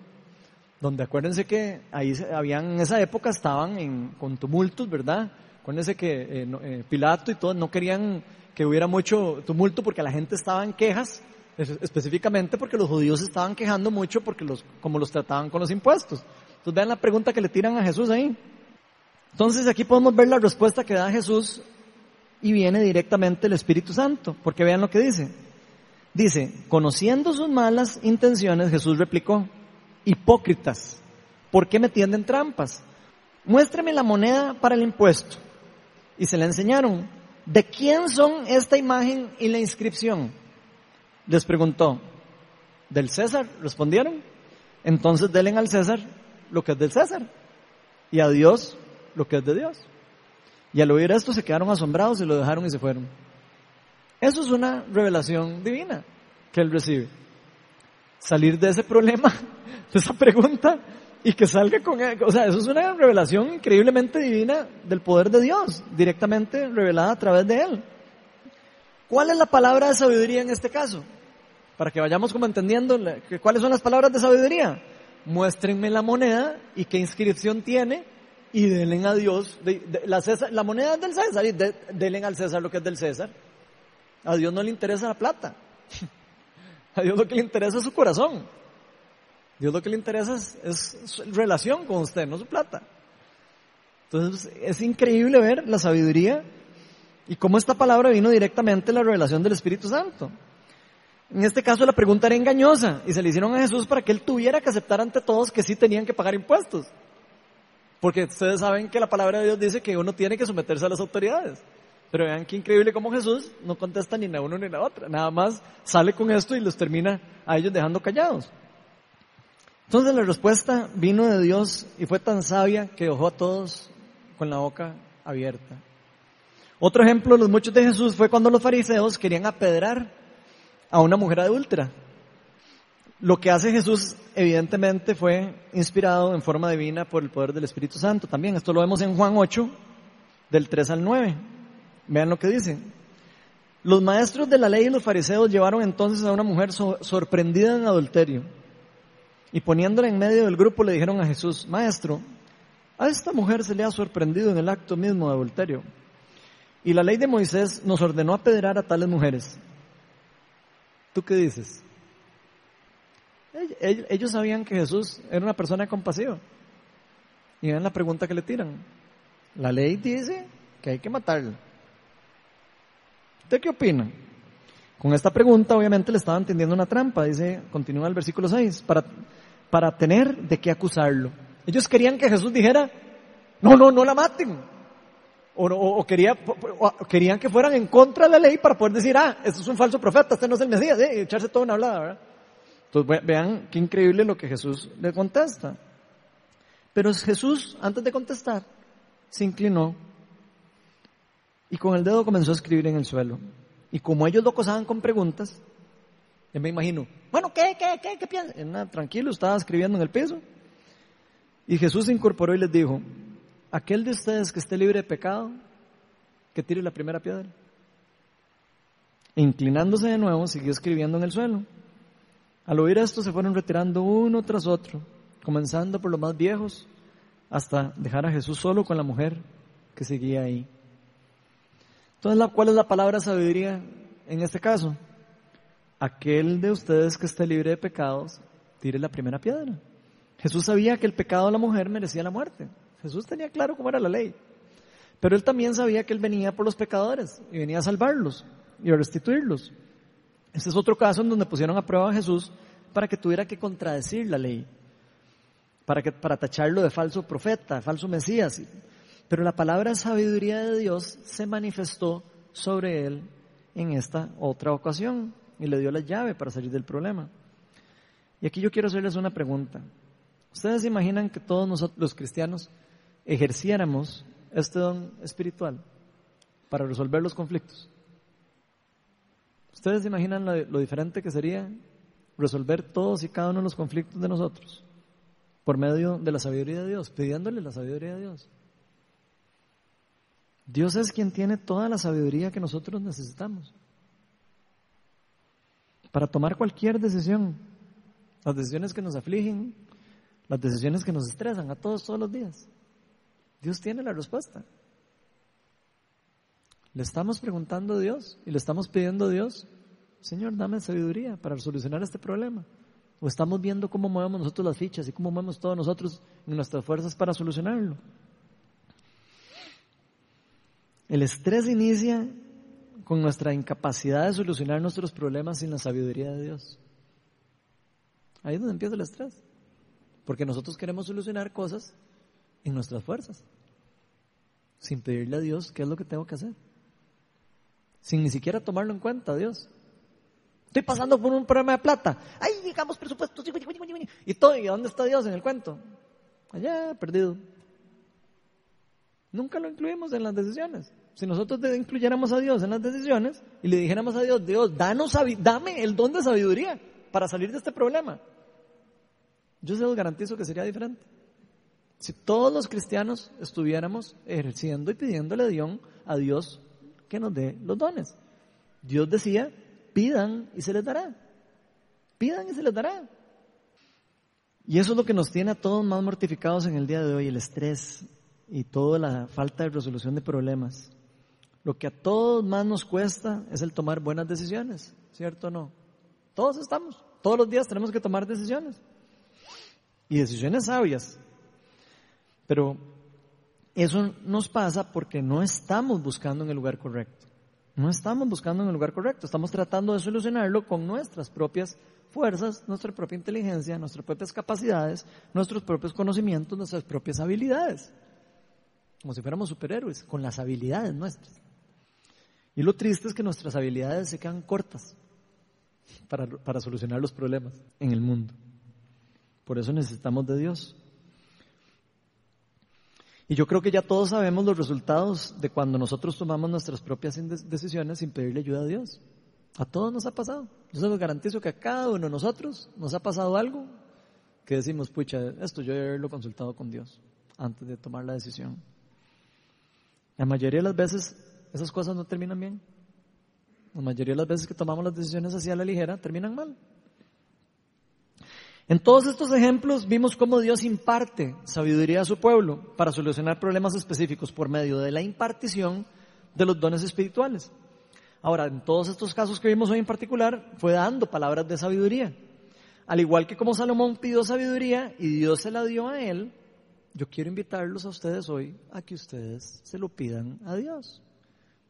Donde acuérdense que ahí habían, en esa época estaban en, con tumultos, ¿verdad? Acuérdense que eh, eh, Pilato y todos no querían que hubiera mucho tumulto porque la gente estaba en quejas, específicamente porque los judíos estaban quejando mucho porque los, como los trataban con los impuestos. Entonces vean la pregunta que le tiran a Jesús ahí. Entonces aquí podemos ver la respuesta que da Jesús y viene directamente el Espíritu Santo, porque vean lo que dice. Dice, conociendo sus malas intenciones, Jesús replicó, hipócritas, ¿por qué me tienden trampas? Muéstrame la moneda para el impuesto. Y se le enseñaron, ¿de quién son esta imagen y la inscripción? Les preguntó, ¿del César? Respondieron. Entonces denle al César lo que es del César y a Dios lo que es de Dios. Y al oír esto se quedaron asombrados y lo dejaron y se fueron. Eso es una revelación divina que él recibe. Salir de ese problema, de esa pregunta, y que salga con él. O sea, eso es una revelación increíblemente divina del poder de Dios, directamente revelada a través de él. ¿Cuál es la palabra de sabiduría en este caso? Para que vayamos como entendiendo cuáles son las palabras de sabiduría. Muéstrenme la moneda y qué inscripción tiene y denle a Dios. la, moneda es del César y denle al César lo que es del César. A Dios no le interesa la plata. A Dios lo que le interesa es su corazón. Dios lo que le interesa es, su relación con usted, no su plata. Entonces es increíble ver la sabiduría y cómo esta palabra vino directamente de la revelación del Espíritu Santo. En este caso la pregunta era engañosa y se le hicieron a Jesús para que él tuviera que aceptar ante todos que sí tenían que pagar impuestos. Porque ustedes saben que la palabra de Dios dice que uno tiene que someterse a las autoridades. Pero vean qué increíble como Jesús no contesta ni la uno ni la otra. Nada más sale con esto y los termina a ellos dejando callados. Entonces la respuesta vino de Dios y fue tan sabia que dejó a todos con la boca abierta. Otro ejemplo de los muchos de Jesús fue cuando los fariseos querían apedrar a una mujer adúltera. Lo que hace Jesús evidentemente fue inspirado en forma divina por el poder del Espíritu Santo también. Esto lo vemos en Juan 8, del 3 al 9. Vean lo que dice. Los maestros de la ley y los fariseos llevaron entonces a una mujer sorprendida en adulterio y poniéndola en medio del grupo le dijeron a Jesús, Maestro, a esta mujer se le ha sorprendido en el acto mismo de adulterio. Y la ley de Moisés nos ordenó apedrear a tales mujeres. ¿Tú qué dices? Ellos sabían que Jesús era una persona compasiva. Y vean la pregunta que le tiran. La ley dice que hay que matarlo. ¿Usted qué opina? Con esta pregunta obviamente le estaba entendiendo una trampa. Dice, continúa el versículo 6, para, para tener de qué acusarlo. Ellos querían que Jesús dijera, no, no, no la maten. O, quería, querían que fueran en contra de la ley para poder decir, ah, este es un falso profeta, este no es el Mesías, eh, y echarse toda una hablada, ¿verdad? Entonces vean qué increíble lo que Jesús le contesta. Pero Jesús, antes de contestar, se inclinó y con el dedo comenzó a escribir en el suelo. Y como ellos lo acosaban con preguntas, yo me imagino, bueno, ¿qué, qué, qué, qué piensas? tranquilo, estaba escribiendo en el piso. Y Jesús se incorporó y les dijo, aquel de ustedes que esté libre de pecado, que tire la primera piedra. Inclinándose de nuevo, siguió escribiendo en el suelo. Al oír esto se fueron retirando uno tras otro, comenzando por los más viejos, hasta dejar a Jesús solo con la mujer que seguía ahí. Entonces, ¿cuál es la palabra sabiduría en este caso? Aquel de ustedes que esté libre de pecados, tire la primera piedra. Jesús sabía que el pecado de la mujer merecía la muerte. Jesús tenía claro cómo era la ley. Pero él también sabía que él venía por los pecadores y venía a salvarlos y a restituirlos. Este es otro caso en donde pusieron a prueba a Jesús para que tuviera que contradecir la ley, para, que, para tacharlo de falso profeta, falso Mesías. Pero la palabra sabiduría de Dios se manifestó sobre él en esta otra ocasión y le dio la llave para salir del problema. Y aquí yo quiero hacerles una pregunta. ¿Ustedes imaginan que todos nosotros los cristianos ejerciéramos este don espiritual para resolver los conflictos? ¿Ustedes se imaginan lo, diferente que sería resolver todos y cada uno de los conflictos de nosotros por medio de la sabiduría de Dios, pidiéndole la sabiduría de Dios? Dios es quien tiene toda la sabiduría que nosotros necesitamos para tomar cualquier decisión, las decisiones que nos afligen, las decisiones que nos estresan a todos todos los días. Dios tiene la respuesta. Le estamos preguntando a Dios y le estamos pidiendo a Dios, Señor, dame sabiduría para solucionar este problema. O estamos viendo cómo movemos nosotros las fichas y cómo movemos todos nosotros en nuestras fuerzas para solucionarlo. El estrés inicia con nuestra incapacidad de solucionar nuestros problemas sin la sabiduría de Dios. Ahí es donde empieza el estrés. Porque nosotros queremos solucionar cosas en nuestras fuerzas, sin pedirle a Dios qué es lo que tengo que hacer sin ni siquiera tomarlo en cuenta, Dios. Estoy pasando por un problema de plata. Ay, llegamos presupuestos. Y todo, ¿y dónde está Dios en el cuento? Allá, perdido. Nunca lo incluimos en las decisiones. Si nosotros incluyéramos a Dios en las decisiones y le dijéramos a Dios, Dios, danos, dame el don de sabiduría para salir de este problema. Yo se los garantizo que sería diferente. Si todos los cristianos estuviéramos ejerciendo y pidiéndole a Dios que nos dé los dones. Dios decía, pidan y se les dará. Pidan y se les dará. Y eso es lo que nos tiene a todos más mortificados en el día de hoy, el estrés, y toda la falta de resolución de problemas. Lo que a todos más nos cuesta es el tomar buenas decisiones, ¿cierto o no? Todos estamos, todos los días tenemos que tomar decisiones. Y decisiones sabias. Pero eso nos pasa porque no estamos buscando en el lugar correcto. No estamos buscando en el lugar correcto, estamos tratando de solucionarlo con nuestras propias fuerzas, nuestra propia inteligencia, nuestras propias capacidades, nuestros propios conocimientos, nuestras propias habilidades. Como si fuéramos superhéroes, con las habilidades nuestras. Y lo triste es que nuestras habilidades se quedan cortas para, para solucionar los problemas en el mundo. Por eso necesitamos de Dios. Y yo creo que ya todos sabemos los resultados de cuando nosotros tomamos nuestras propias decisiones sin pedirle ayuda a Dios. A todos nos ha pasado. Yo se los garantizo que a cada uno de nosotros nos ha pasado algo que decimos, pucha, esto yo debo haberlo consultado con Dios antes de tomar la decisión. La mayoría de las veces esas cosas no terminan bien. La mayoría de las veces que tomamos las decisiones así a la ligera terminan mal. En todos estos ejemplos vimos cómo Dios imparte sabiduría a su pueblo para solucionar problemas específicos por medio de la impartición de los dones espirituales. Ahora, en todos estos casos que vimos hoy en particular, fue dando palabras de sabiduría. Al igual que como Salomón pidió sabiduría y Dios se la dio a él, yo quiero invitarlos a ustedes hoy a que ustedes se lo pidan a Dios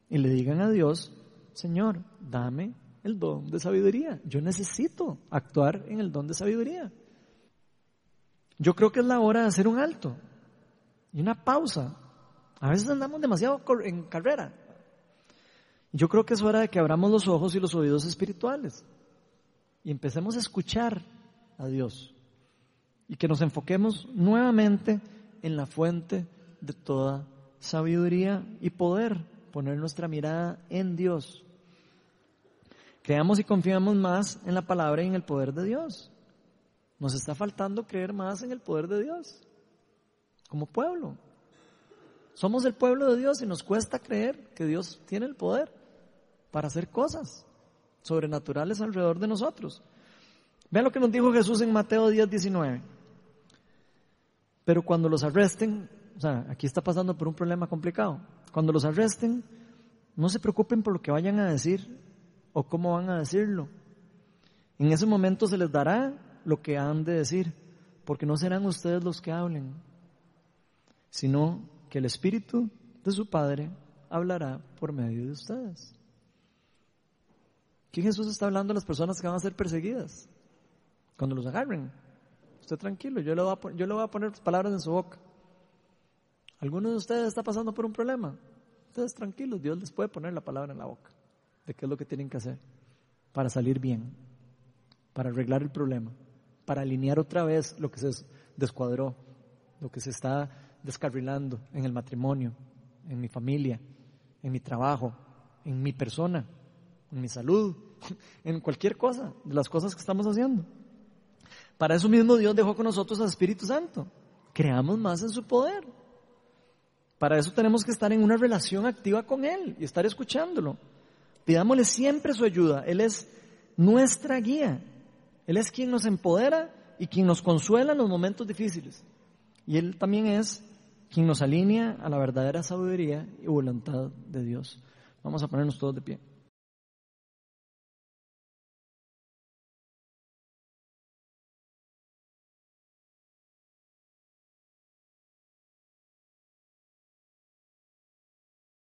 y le digan a Dios, Señor, dame el don de sabiduría. Yo necesito actuar en el don de sabiduría. Yo creo que es la hora de hacer un alto y una pausa. A veces andamos demasiado en carrera. Yo creo que es hora de que abramos los ojos y los oídos espirituales y empecemos a escuchar a Dios y que nos enfoquemos nuevamente en la fuente de toda sabiduría y poder, poner nuestra mirada en Dios. Creamos y confiamos más en la palabra y en el poder de Dios. Nos está faltando creer más en el poder de Dios como pueblo. Somos el pueblo de Dios y nos cuesta creer que Dios tiene el poder para hacer cosas sobrenaturales alrededor de nosotros. Vean lo que nos dijo Jesús en Mateo 10, 19. Pero cuando los arresten, o sea, aquí está pasando por un problema complicado. Cuando los arresten, no se preocupen por lo que vayan a decir o cómo van a decirlo. En ese momento se les dará lo que han de decir, porque no serán ustedes los que hablen, sino que el Espíritu de su Padre hablará por medio de ustedes. Aquí Jesús está hablando a las personas que van a ser perseguidas cuando los agarren. Usted tranquilo, yo le voy a, yo le voy a poner palabras en su boca. ¿Alguno de ustedes está pasando por un problema? Ustedes tranquilos, Dios les puede poner la palabra en la boca de qué es lo que tienen que hacer para salir bien, para arreglar el problema, para alinear otra vez lo que se descuadró, lo que se está descarrilando en el matrimonio, en mi familia, en mi trabajo, en mi persona, en mi salud, en cualquier cosa, de las cosas que estamos haciendo. Para eso mismo Dios dejó con nosotros al Espíritu Santo. Creamos más en su poder. Para eso tenemos que estar en una relación activa con Él y estar escuchándolo. Pidámosle siempre su ayuda. Él es nuestra guía. Él es quien nos empodera y quien nos consuela en los momentos difíciles. Y Él también es quien nos alinea a la verdadera sabiduría y voluntad de Dios. Vamos a ponernos todos de pie.